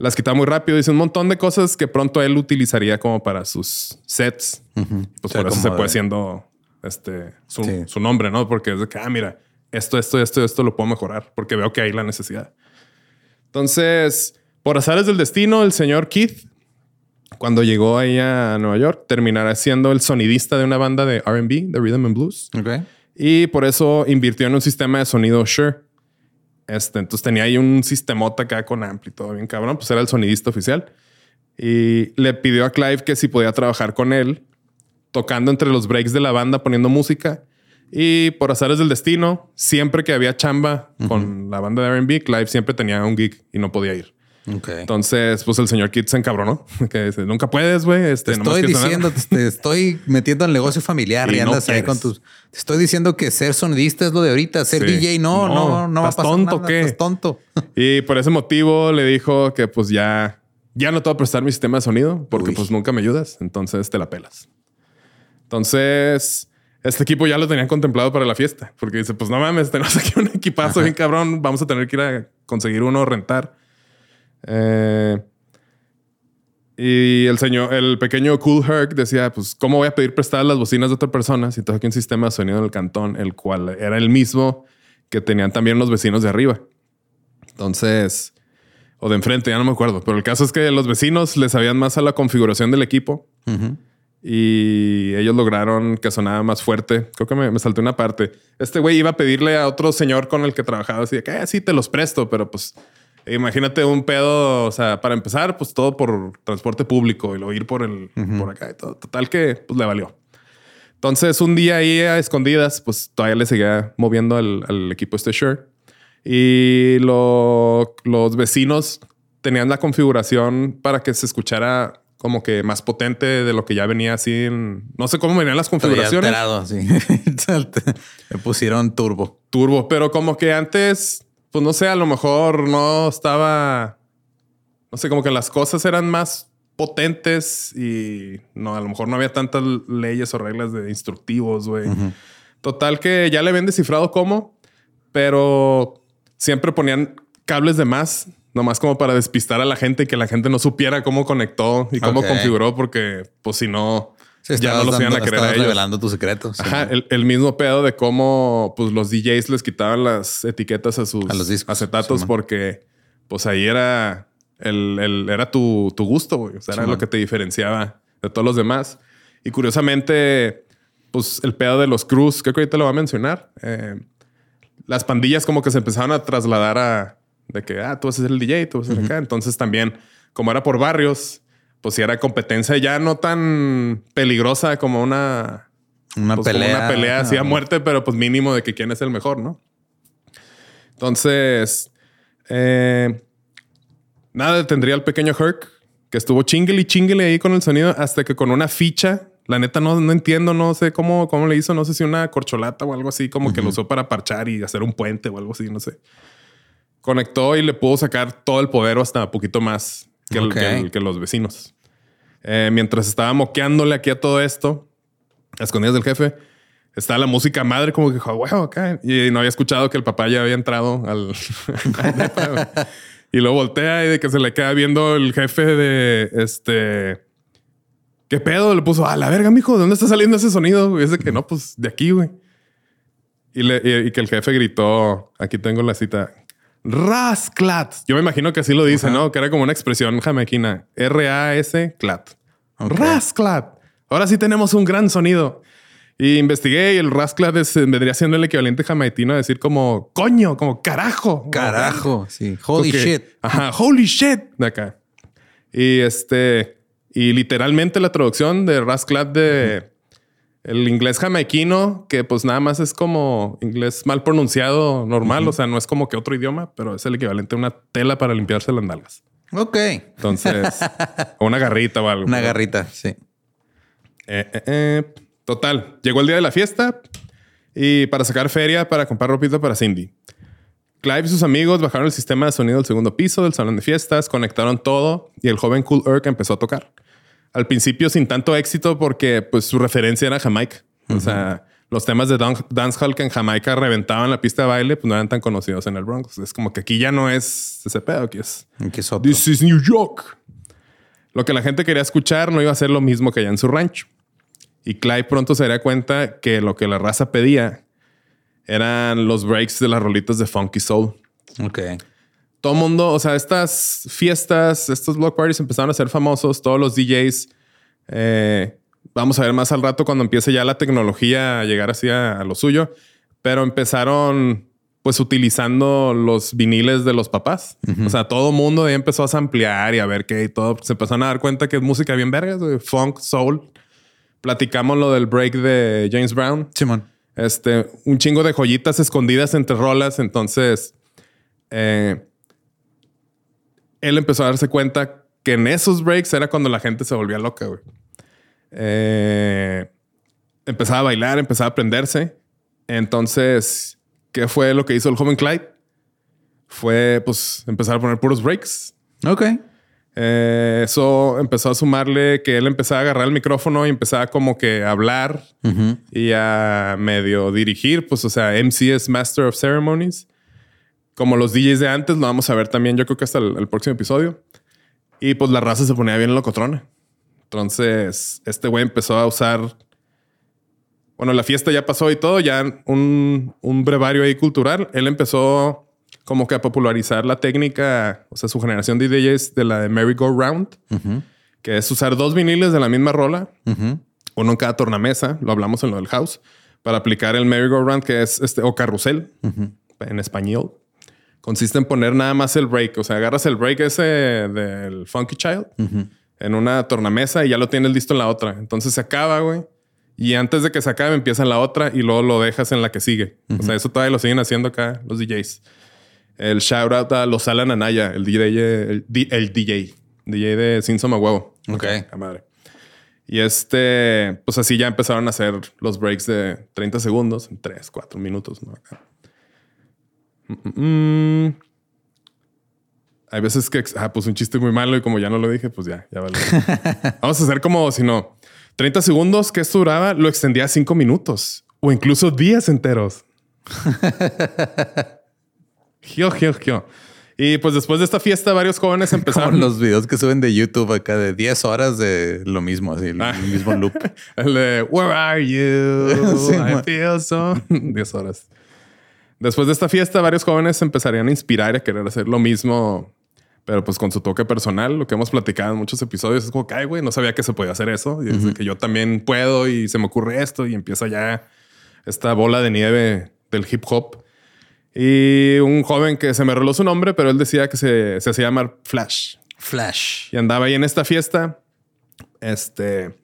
Las quitaba muy rápido. Dice un montón de cosas que pronto él utilizaría como para sus sets. Pues O sea, por eso se fue haciendo este, su, Sí. su nombre, ¿no? Porque es de que, ah, mira, esto, esto, esto, esto lo puedo mejorar porque veo que hay la necesidad. Entonces, por azares del destino, el señor Keith, cuando llegó ahí a Nueva York, terminará siendo el sonidista de una banda de RB, de Rhythm and Blues. Ok. Y por eso invirtió en un sistema de sonido Shure. Este, entonces tenía ahí un sistemota acá con ampli, todo bien cabrón. Pues era el sonidista oficial. Y le pidió a Clive que si podía trabajar con él, tocando entre los breaks de la banda, poniendo música. Y por azares del destino, siempre que había chamba con la banda de RB, Clive siempre tenía un gig y no podía ir. Entonces, pues el señor Kid se encabronó. Que dice, nunca puedes, güey. Este, Te estoy quieres ganar". diciendo, te, te estoy metiendo al negocio familiar Y y, no andas ahí con tus. Te estoy diciendo que ser sonidista es lo de ahorita, ser Sí. DJ no, No, no, no, va a ¿estás pasar tonto nada, qué? Estás tonto. Y por ese motivo le dijo que pues ya, ya no te voy a prestar mi sistema de sonido porque Uy. pues nunca me ayudas. Entonces te la pelas. Entonces, este equipo ya lo tenían contemplado para la fiesta porque dice, pues no mames, tenemos aquí un equipazo bien cabrón. Vamos a tener que ir a conseguir uno, rentar. Eh, y el señor, el pequeño Cool Herc decía, pues, ¿cómo voy a pedir prestadas las bocinas de otra persona si tengo aquí un sistema de sonido en el cantón, el cual era el mismo que tenían también los vecinos de arriba? Entonces, o de enfrente, ya no me acuerdo, pero el caso es que los vecinos les sabían más a la configuración del equipo y ellos lograron que sonara más fuerte. Creo que me, me salté una parte. Este güey iba a pedirle a otro señor con el que trabajaba así de que "Ah, sí te los presto, pero pues imagínate un pedo. O sea, para empezar, pues todo por transporte público y luego ir por el por acá y todo. Total que pues le valió. Entonces, un día ahí a escondidas, pues todavía le seguía moviendo al, al equipo este Shure. Y lo- los vecinos tenían la configuración para que se escuchara como que más potente de lo que ya venía así en... No sé cómo venían las configuraciones. alterado así. Me pusieron turbo. Turbo, pero como que antes, pues no sé, a lo mejor no estaba... No sé, como que las cosas eran más potentes y no, a lo mejor no había tantas leyes o reglas de instructivos, güey. Total que ya le habían descifrado cómo, pero siempre ponían cables de más, nomás como para despistar a la gente y que la gente no supiera cómo conectó y cómo configuró, porque pues si no, Sí, ya no los iban a dando- creer a ellos. revelando tus secretos. Ajá, el, el mismo pedo de cómo pues los DJs les quitaban las etiquetas a sus A los discos, acetatos porque pues ahí era el, el- era tu, tu gusto, güey. O sea, era lo que te diferenciaba de todos los demás. Y curiosamente, pues el pedo de los crews, creo que ahorita lo va a mencionar. eh, las pandillas como que se empezaron a trasladar a de que, ah, tú vas a ser el DJ, tú vas a ser acá. Entonces también, como era por barrios, pues si era competencia ya no tan peligrosa como una Una pues, como pelea. una pelea así a muerte, pero pues mínimo de que quién es el mejor, ¿no? Entonces, eh, nada detendría al pequeño Herc, que estuvo chingle y chingle ahí con el sonido hasta que con una ficha, la neta no, no entiendo, no sé cómo, cómo le hizo, no sé si una corcholata o algo así, como que lo usó para parchar y hacer un puente o algo así, no sé. Conectó y le pudo sacar todo el poder o hasta un poquito más que, los vecinos. Eh, mientras estaba moqueándole aquí a todo esto, a escondidas del jefe, estaba la música madre como que dijo, "Huevo, acá. Y no había escuchado que el papá ya había entrado al... y luego voltea y de que se le queda viendo el jefe de este... ¿Qué pedo? Le puso, a la verga, mijo, ¿de dónde está saliendo ese sonido? Y es de que no, pues de aquí, güey. Y, le- y- y que el jefe gritó, aquí tengo la cita, Rasklat. Yo me imagino que así lo dice, ¿no? Que era como una expresión jamequina. R-A-S, clat. Ok. Rasklat. Ahora sí tenemos un gran sonido. Y investigué y el Rasklat es- vendría siendo el equivalente jamaitino a decir como coño, como carajo. Carajo. Sí. Holy Porque- shit. Ajá, holy shit de acá. Y este, y literalmente la traducción de Rasklat de el inglés jamaiquino, que pues nada más es como inglés mal pronunciado normal, o sea, no es como que otro idioma, pero es el equivalente a una tela para limpiarse las nalgas. Ok. Entonces, o una garrita o algo. Una pero- garrita. Sí. eh, eh, eh. Total, llegó el día de la fiesta y para sacar feria para comprar ropita para Cindy. Clive y sus amigos bajaron el sistema de sonido del segundo piso del salón de fiestas, conectaron todo y el joven Cool Herc empezó a tocar. Al principio sin tanto éxito porque pues su referencia era Jamaica. O sea, los temas de dan- dancehall que en Jamaica reventaban la pista de baile, pues no eran tan conocidos en el Bronx. Es como que aquí ya no es ese pedo, aquí es Que es otro. This is New York. Lo que la gente quería escuchar no iba a ser lo mismo que allá en su rancho. Y Clyde pronto se daría cuenta que lo que la raza pedía eran los breaks de las rolitas de Funky Soul. Ok. Todo mundo, o sea, estas fiestas, estos block parties empezaron a ser famosos. Todos los DJs, eh, vamos a ver más al rato cuando empiece ya la tecnología a llegar así a, a lo suyo, pero empezaron pues utilizando los viniles de los papás. O sea, todo mundo ahí empezó a samplear y a ver qué y todo. Se empezaron a dar cuenta que es música bien vergas, güey. funk, soul. Platicamos lo del break de James Brown. Simón. Este, un chingo de joyitas escondidas entre rolas. Entonces, eh, él empezó a darse cuenta que en esos breaks era cuando la gente se volvía loca, güey. Eh, empezaba a bailar, empezaba a aprenderse. Entonces, ¿qué fue lo que hizo el joven Clyde? Fue, pues, empezar a poner puros breaks. Ok. Eh, eso empezó a sumarle que él empezaba a agarrar el micrófono y empezaba como que a hablar y a medio dirigir. Pues, o sea, MC es Master of Ceremonies. Como los DJs de antes, lo vamos a ver también, yo creo que hasta el, el próximo episodio. Y pues la raza se ponía bien locotrona. Entonces, este güey empezó a usar. Bueno, la fiesta ya pasó y todo, ya un, un brevario ahí cultural. Él empezó como que a popularizar la técnica, o sea, su generación de DJs de la de merry-go-round, que es usar dos viniles de la misma rola, uno en cada tornamesa, lo hablamos en lo del house, para aplicar el merry-go-round, que es este, o carrusel en español. Consiste en poner nada más el break, o sea, agarras el break ese del Funky Child en una tornamesa y ya lo tienes listo en la otra. Entonces se acaba, güey. Y antes de que se acabe, empieza en la otra y luego lo dejas en la que sigue. O sea, eso todavía lo siguen haciendo acá los DJs. El shout out a los Alan Anaya, el DJ, el, el DJ, DJ de Sin Soma Huevo. Ok. La madre. Y este, pues así ya empezaron a hacer los breaks de 30 segundos, en 3, 4 minutos, ¿no? Acá. Mm. Hay veces que, ah, pues un chiste muy malo y como ya no lo dije, pues ya, ya vale. Vamos a hacer como si no. 30 segundos que esto duraba, lo extendía a 5 minutos o incluso días enteros. Gio, gio, gio. Y pues después de esta fiesta, varios jóvenes Como empezaron. los videos que suben de YouTube acá de 10 horas de lo mismo, así, el Ah. mismo loop. El de Where are you? Sí, I man. feel so. 10 horas. Después de esta fiesta, varios jóvenes empezarían a inspirar y a querer hacer lo mismo, pero pues con su toque personal. Lo que hemos platicado en muchos episodios es como que, ay, güey, no sabía que se podía hacer eso. Y es que yo también puedo y se me ocurre esto y empieza ya esta bola de nieve del hip hop. Y un joven que se me reló su nombre, pero él decía que se, se hacía llamar Flash. Flash. Y andaba ahí en esta fiesta. Este,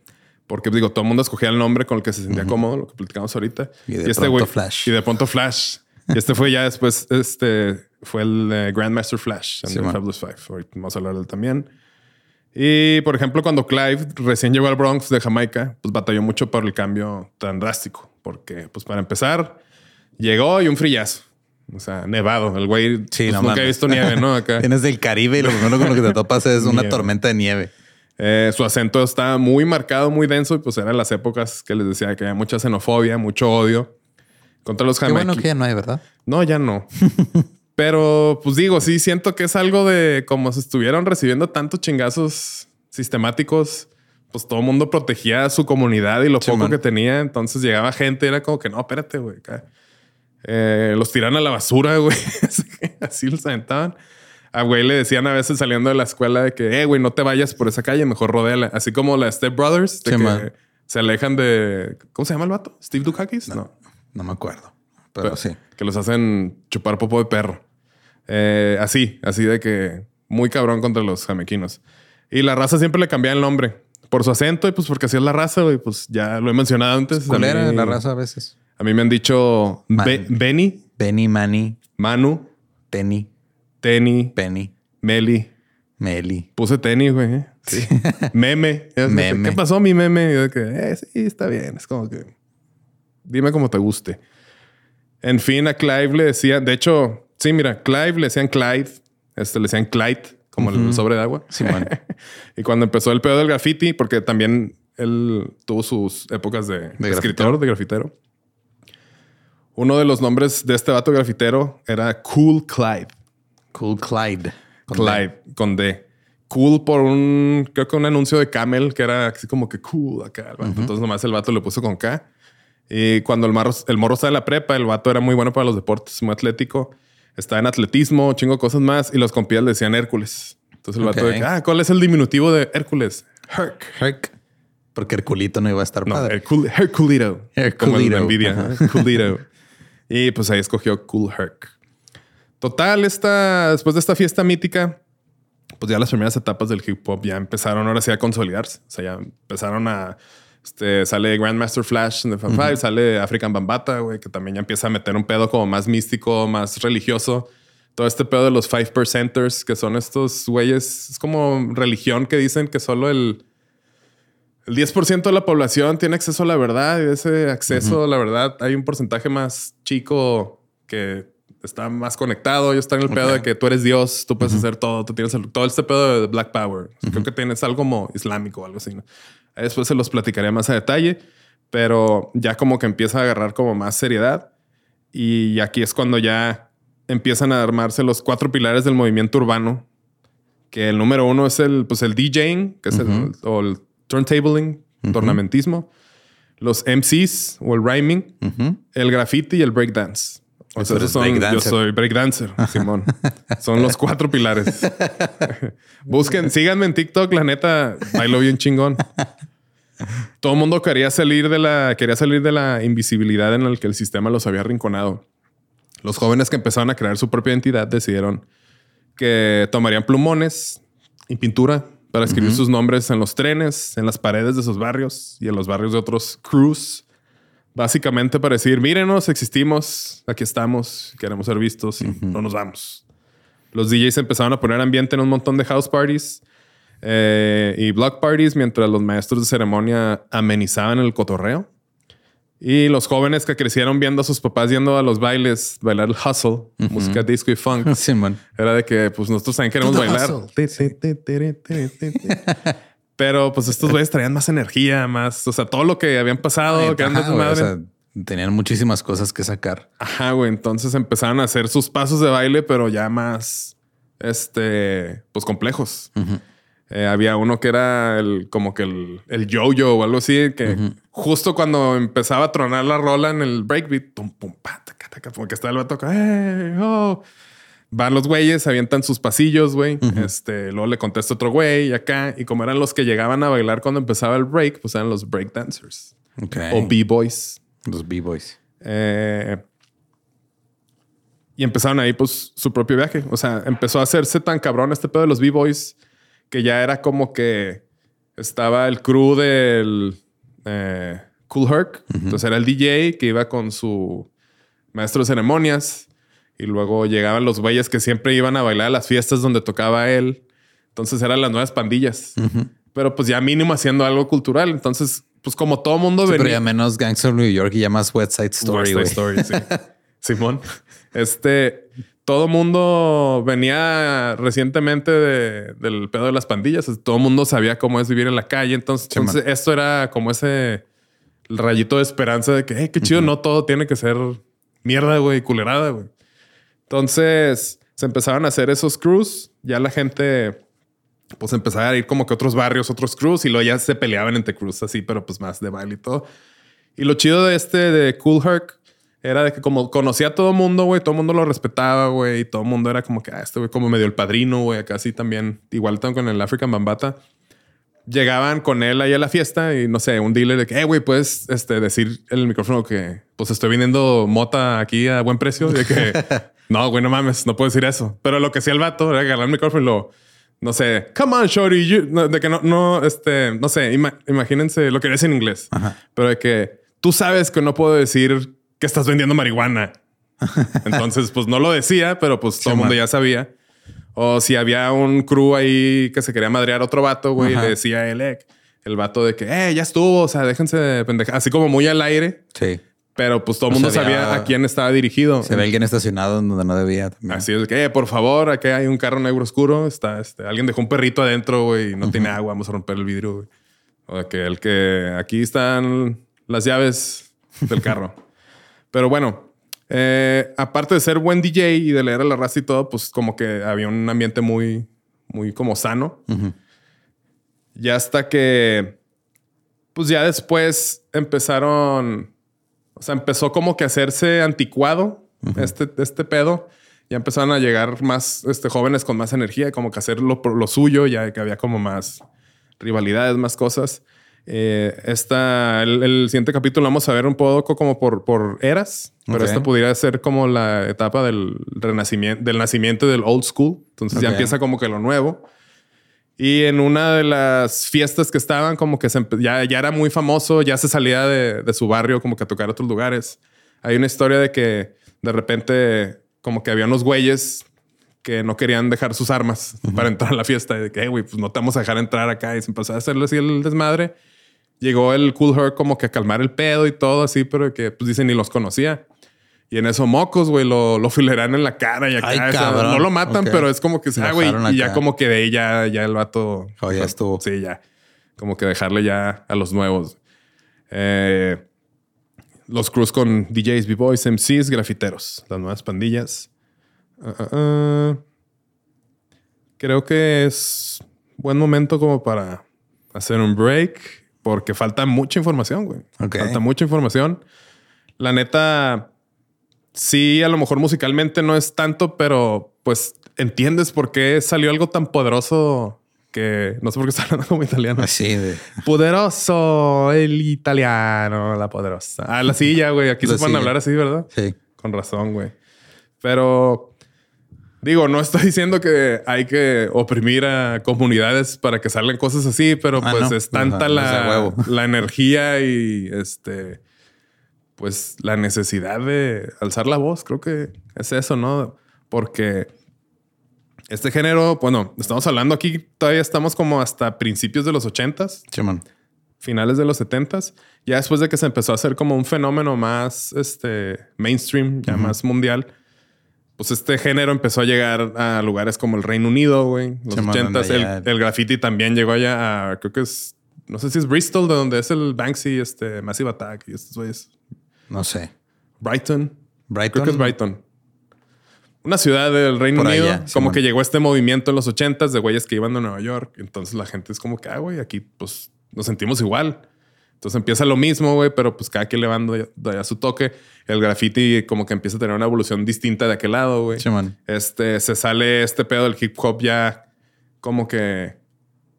porque digo, todo el mundo escogía el nombre con el que se sentía cómodo, lo que platicamos ahorita. Y de este pronto Flash. Y de pronto Flash. Y este fue ya después, este fue el eh, Grandmaster Flash en Sí. Fabulous Five. Ahorita vamos a hablar de él también. Y por ejemplo, cuando Clive recién llegó al Bronx de Jamaica, pues batalló mucho por el cambio tan drástico. Porque, pues para empezar, llegó y un frillazo. O sea, nevado. El güey Sí, pues, no nunca he visto nieve, ¿no? Acá. Vienes del Caribe y lo primero con lo que te topas es una tormenta de nieve. Eh, su acento está muy marcado, muy denso, y pues eran las épocas que les decía que había mucha xenofobia, mucho odio contra los Qué bueno jamaiquinos. que ya no hay, ¿verdad? No, ya no. Pero pues digo, sí siento que es algo de como se estuvieron recibiendo tantos chingazos sistemáticos. Pues todo el mundo protegía a su comunidad y lo Sí, poco man. que tenía. Entonces llegaba gente, y era como que no, espérate, güey. Eh, los tiran a la basura, güey. Así los aventaban. A güey le decían a veces saliendo de la escuela de que, eh, güey, no te vayas por esa calle, mejor rodéala. Así como la Step Brothers, de Sí, que man. se alejan de. ¿Cómo se llama el vato? ¿Steve Dukakis? no. No me acuerdo. Pero, sí. Que los hacen chupar popo de perro. Eh, así, así de que muy cabrón contra los jamequinos. Y la raza siempre le cambiaba el nombre por su acento y pues porque así es la raza, güey. Pues ya lo he mencionado antes. Mí- la raza a veces. A mí me han dicho. Be- Benny, Benny, Manny, Manu, Penny, Tenny, Penny, Meli. Meli. Puse tenis, güey. ¿eh? Sí. meme. Meme. ¿Qué pasó, mi meme? Y yo de que, eh, sí, está bien. Es como que dime como te guste. En fin, a Clive le decían, de hecho, sí, mira, Clive le decían Clyde, este le decían Clyde, como el sobre de agua. Simón. y cuando empezó el pedo del graffiti, porque también él tuvo sus épocas de, escritor, grafitero. de grafitero. Uno de los nombres de este vato grafitero era Cool Clyde. Cool Clyde. Con Clyde, D. con D. Cool por un, creo que un anuncio de Camel que era así como que cool acá. Entonces nomás el vato lo puso con K. Y cuando el, marro, el morro estaba en la prepa, el vato era muy bueno para los deportes, muy atlético. Estaba en atletismo, chingo cosas más. Y los compías le decían Hércules. Entonces el vato de, ah, ¿cuál es el diminutivo de Hércules? Herc. Herc. Porque Herculito no iba a estar no, padre. Hercul Herculito. Herculito. Como Herculito. y pues ahí escogió Cool Herc. Total, esta, después de esta fiesta mítica, pues ya las primeras etapas del hip hop ya empezaron ahora sí a consolidarse. O sea, ya empezaron a. Este, sale Grandmaster Flash de Fan Five, sale African Bambata, güey, que también ya empieza a meter un pedo como más místico, más religioso. Todo este pedo de los five percenters, que son estos güeyes, es como religión que dicen que solo el, el 10% de la población tiene acceso a la verdad y ese acceso a la verdad hay un porcentaje más chico que está más conectado. Yo está en el pedo de que tú eres Dios, tú puedes hacer todo, tú tienes todo este pedo de Black Power. Creo que tienes algo como islámico o algo así. Después se los platicaré más a detalle, pero ya como que empieza a agarrar como más seriedad. Y aquí es cuando ya empiezan a armarse los cuatro pilares del movimiento urbano. Que el número uno es el, pues el DJing, que es el, o el turntabling, tornamentismo. Los MCs o el rhyming, el graffiti y el breakdance. O sea, yo soy breakdancer, Simón. Son los cuatro pilares. Busquen, síganme en TikTok, la neta, bailo bien chingón. Todo el mundo quería salir de la, quería salir de la invisibilidad en la que el sistema los había arrinconado. Los jóvenes que empezaron a crear su propia identidad decidieron que tomarían plumones y pintura para escribir sus nombres en los trenes, en las paredes de sus barrios y en los barrios de otros crews Básicamente para decir, mírenos, existimos, aquí estamos, queremos ser vistos y no nos vamos. Los DJs empezaron a poner ambiente en un montón de house parties eh, y block parties mientras los maestros de ceremonia amenizaban el cotorreo. Y los jóvenes que crecieron viendo a sus papás yendo a los bailes, bailar el hustle, música disco y funk. Era de que, pues nosotros también queremos bailar. Pero pues estos güeyes traían más energía, más, o sea, todo lo que habían pasado, que madre. tenían muchísimas cosas que sacar. Ajá, güey. Entonces empezaron a hacer sus pasos de baile, pero ya más, este, pues complejos. Eh, había uno que era el, como que el, el yo-yo o algo así, que justo cuando empezaba a tronar la rola en el breakbeat, pum, pum, pa, como que estaba el vato, hey, oh Van los güeyes, avientan sus pasillos, güey. Este, luego le contesta otro güey acá. Y como eran los que llegaban a bailar cuando empezaba el break, pues eran los break dancers. O B-boys. Los B-boys. Eh, y empezaron ahí, pues, su propio viaje. O sea, empezó a hacerse tan cabrón este pedo de los B-boys que ya era como que estaba el crew del eh, Cool Herc. Entonces era el DJ que iba con su maestro de ceremonias y luego llegaban los güeyes que siempre iban a bailar a las fiestas donde tocaba él. Entonces eran las nuevas pandillas. Pero pues ya mínimo haciendo algo cultural. Entonces, pues como todo mundo venía. Pero ya menos Gangster New York y ya más West Side Story. West Side Story, sí. Simón. Este, todo mundo venía recientemente del pedo de las pandillas. Todo mundo sabía cómo es vivir en la calle. Entonces, esto era como ese rayito de esperanza de que, hey, qué chido, no todo tiene que ser mierda, güey, culerada, güey. Entonces se empezaron a hacer esos crews. Ya la gente, pues empezaba a ir como que otros barrios, otros crews y luego ya se peleaban entre crews así, pero pues más de baile y todo. Y lo chido de este de Cool Herc era de que como conocía a todo mundo, güey, todo mundo lo respetaba, güey, y todo mundo era como que, ah, este güey como medio el padrino, güey, acá sí también, igual con el African Bambata. Llegaban con él ahí a la fiesta y no sé, un dealer de que, eh, güey, puedes este, decir en el micrófono que pues estoy vendiendo mota aquí a buen precio. De que No, güey, no mames, no puedo decir eso. Pero lo que hacía el vato era agarrar el micrófono y lo, no sé, come on, shorty, de que no, no, este, no sé, imagínense lo que es en inglés, pero de que tú sabes que no puedo decir que estás vendiendo marihuana. Entonces, pues no lo decía, pero pues todo el mundo ya sabía. O si había un crew ahí que se quería madrear otro vato, güey, le decía a él, el vato de que, eh, ya estuvo, o sea, déjense de pendeja, así como muy al aire. Sí. Pero pues todo el mundo sabía a quién estaba dirigido. Se ve alguien estacionado donde no debía. Así es que, eh, por favor, aquí hay un carro negro oscuro. Está, este, alguien dejó un perrito adentro, güey, y no tiene agua. Vamos a romper el vidrio, güey. O que el que aquí están las llaves del carro. Pero bueno, Eh, aparte de ser buen DJ y de leer a la raza y todo, pues como que había un ambiente muy, muy como sano. Ya hasta que, pues ya después empezaron, o sea, empezó como que a hacerse anticuado este, este pedo. Ya empezaron a llegar más este, jóvenes con más energía, como que hacer lo, lo suyo, ya que había como más rivalidades, más cosas. Eh, esta, el, siguiente capítulo vamos a ver un poco como por, por eras, pero esta pudiera ser como la etapa del renacimiento, del nacimiento del old school. Entonces ya empieza como que lo nuevo. Y en una de las fiestas que estaban, como que ya, ya era muy famoso, ya se salía de, de, su barrio como que a tocar a otros lugares. Hay una historia de que de repente como que había unos güeyes que no querían dejar sus armas para entrar a la fiesta. Y de que, güey, pues no te vamos a dejar entrar acá. Y se empezó a hacerle así el desmadre llegó el Cool Her como que a calmar el pedo y todo así, pero que pues dicen ni los conocía. Y en eso mocos, güey, lo, lo fileran en la cara y acá. no lo matan, pero es como que se güey. Y ya como que de ahí ya, ya el vato. Oh, ya estuvo. Sí, ya. Como que dejarle ya a los nuevos. Eh, los crews con DJs, B-Boys, MCs, grafiteros. Las nuevas pandillas. Ah, ah, ah. Creo que es buen momento como para hacer un break porque falta mucha información, güey. Falta mucha información. La neta, sí, a lo mejor musicalmente no es tanto, pero pues entiendes por qué salió algo tan poderoso que no sé por qué está hablando como italiano. Así de poderoso, el italiano, la poderosa. Ah, la silla, güey. Aquí se pueden hablar así, ¿verdad? Sí. Con razón, güey. Pero Digo, no estoy diciendo que hay que oprimir a comunidades para que salgan cosas así, pero ah, pues es tanta la, la, energía y este, pues la necesidad de alzar la voz. Creo que es eso, ¿no? Porque este género, bueno, estamos hablando aquí, todavía estamos como hasta principios de los ochentas. Finales de los setentas. Ya después de que se empezó a hacer como un fenómeno más este, mainstream, ya más mundial pues este género empezó a llegar a lugares como el Reino Unido, güey. Los ochentas. El, graffiti también llegó allá a, creo que es, no sé si es Bristol, de donde es el Banksy, este Massive Attack y estos güeyes. No sé. Brighton. Brighton. Creo que es Brighton. Una ciudad del Reino Unido. como que llegó este movimiento en los ochentas de güeyes que iban de Nueva York. Entonces la gente es como que, ah, güey, aquí pues nos sentimos igual. Entonces empieza lo mismo, güey, pero pues cada quien le va dando su toque. El graffiti como que empieza a tener una evolución distinta de aquel lado, güey. Este, se sale este pedo del hip hop ya como que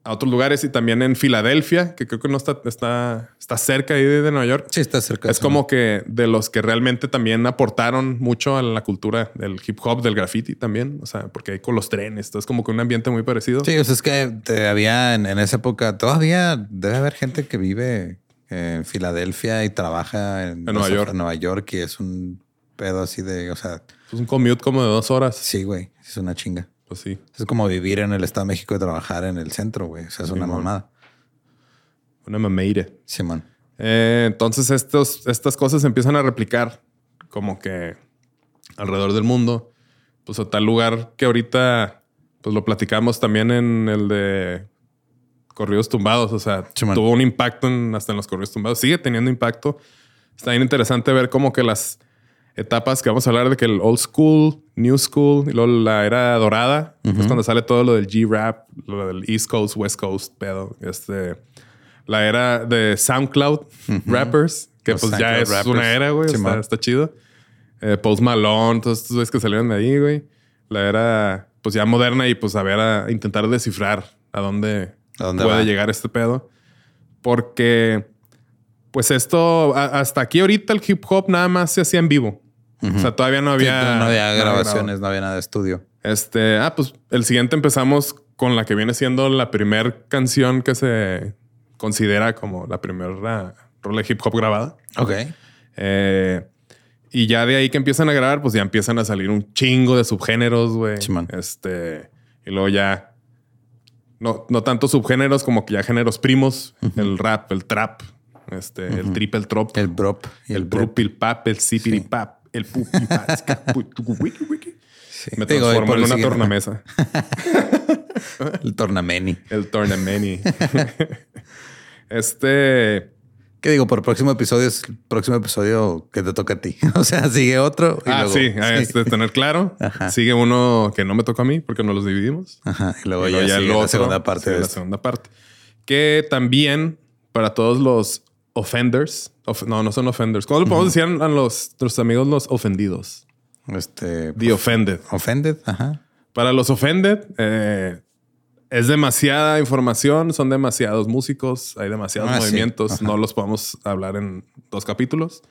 a otros lugares y también en Filadelfia, que creo que no está, está, está cerca ahí de Nueva York. Sí, está cerca. Es como que de los que realmente también aportaron mucho a la cultura del hip hop, del graffiti también. O sea, porque hay con los trenes, es como que un ambiente muy parecido. Sí, o sea, es que te había en, en, esa época, todavía debe haber gente que vive en Filadelfia y trabaja en, Nueva York. Nueva York y es un pedo así de, o sea... Es un commute como de dos horas. Sí, güey. Es una chinga. Pues sí. Es como vivir en el Estado de México y trabajar en el centro, güey. O sea, es una mamada. Una mameira. Sí, man. Eh, entonces estos, estas cosas se empiezan a replicar como que alrededor del mundo. Pues a tal lugar que ahorita pues lo platicamos también en el de corridos tumbados. O sea, tuvo un impacto hasta en los corridos tumbados. Sigue teniendo impacto. Está bien interesante ver cómo que las etapas que vamos a hablar de que el old school, new school y luego la era dorada, es cuando sale todo lo del G-Rap, lo del East Coast, West Coast, pedo. Este, la era de SoundCloud rappers, que pues ya es una era, güey. Está, chido. Eh, Post Malone, todos estos güeyes que salieron de ahí, güey. La era, pues ya moderna y pues a ver, a intentar descifrar a dónde puede llegar este pedo. Porque, pues esto, hasta aquí ahorita el hip hop nada más se hacía en vivo. O sea, todavía no había... no había grabaciones, no había nada de estudio. Este, ah, pues el siguiente empezamos con la que viene siendo la primera canción que se considera como la primera rola de hip hop grabada. Ok. Eh, y ya de ahí que empiezan a grabar, pues ya empiezan a salir un chingo de subgéneros, güey. este, y luego ya no, no tanto subgéneros como que ya géneros primos. El rap, el trap, este, el triple trop. El brop. el, brup, el pap, el el pupi sí. Me transformo en una tornamesa. el tornameni. El tornameni. este... ¿Qué digo? Por próximo episodio es el próximo episodio que te toca a ti. O sea, sigue otro. ah, sí, es de tener claro. Sigue uno que no me toca a mí porque no los dividimos. Ajá. Y luego ya, sigue la segunda parte. de la segunda parte. Que también para todos los offenders, no, no son offenders. ¿Cómo le podemos decir a los, nuestros amigos los ofendidos? Este. The offended. Offended, ajá. Para los offended, eh, es demasiada información, son demasiados músicos, hay demasiados ah, movimientos, no los podemos hablar en dos capítulos,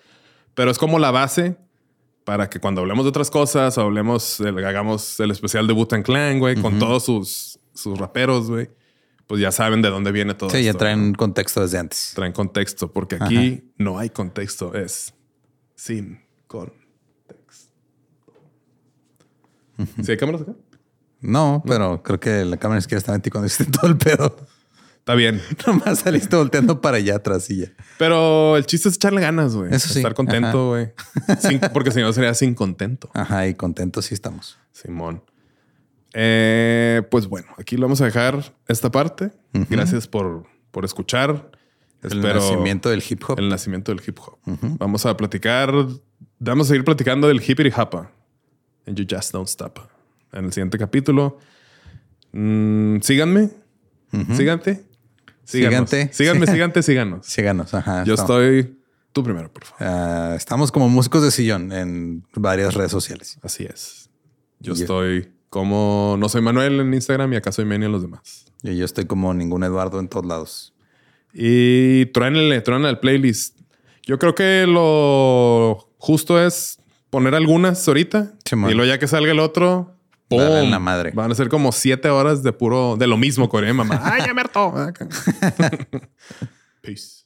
pero es como la base para que cuando hablemos de otras cosas, hablemos, hagamos el especial de Butan Clan, güey, con todos sus, sus raperos, güey, pues ya saben de dónde viene todo. Sí, ya traen contexto desde antes. Traen contexto, porque aquí no hay contexto, es sin contexto. ¿Sí hay cámaras acá? No, pero creo que la cámara izquierda estaba en ti cuando hiciste todo el pedo. Está bien. Nomás saliste volteando para allá atrás y ya. Pero el chiste es echarle ganas, güey. Eso sí. Estar contento, güey. porque si no sería sin contento. Ajá, y contento sí estamos. Simón. Eh, pues bueno, aquí lo vamos a dejar esta parte. Gracias por, por escuchar. El nacimiento del hip hop. El nacimiento del hip hop. Vamos a platicar. Vamos a seguir platicando del hippity hapa. And you just don't stop en el siguiente capítulo. Mm, síganme. Síganme. Síganme, síganme, síganos. Síganos, ajá. Yo estoy tú primero, por favor. Ah, estamos como músicos de sillón en varias redes sociales. Así es. Yo estoy como no soy Manuel en Instagram y acá soy Meni en los demás. Y yo estoy como ningún Eduardo en todos lados. Y truénenle, truénenle el playlist. Yo creo que lo justo es poner algunas ahorita y luego ya que salga el otro, en la madre. Van a ser como siete horas de puro, de lo mismo, Corea, mamá. Ay, ya me hartó. Peace.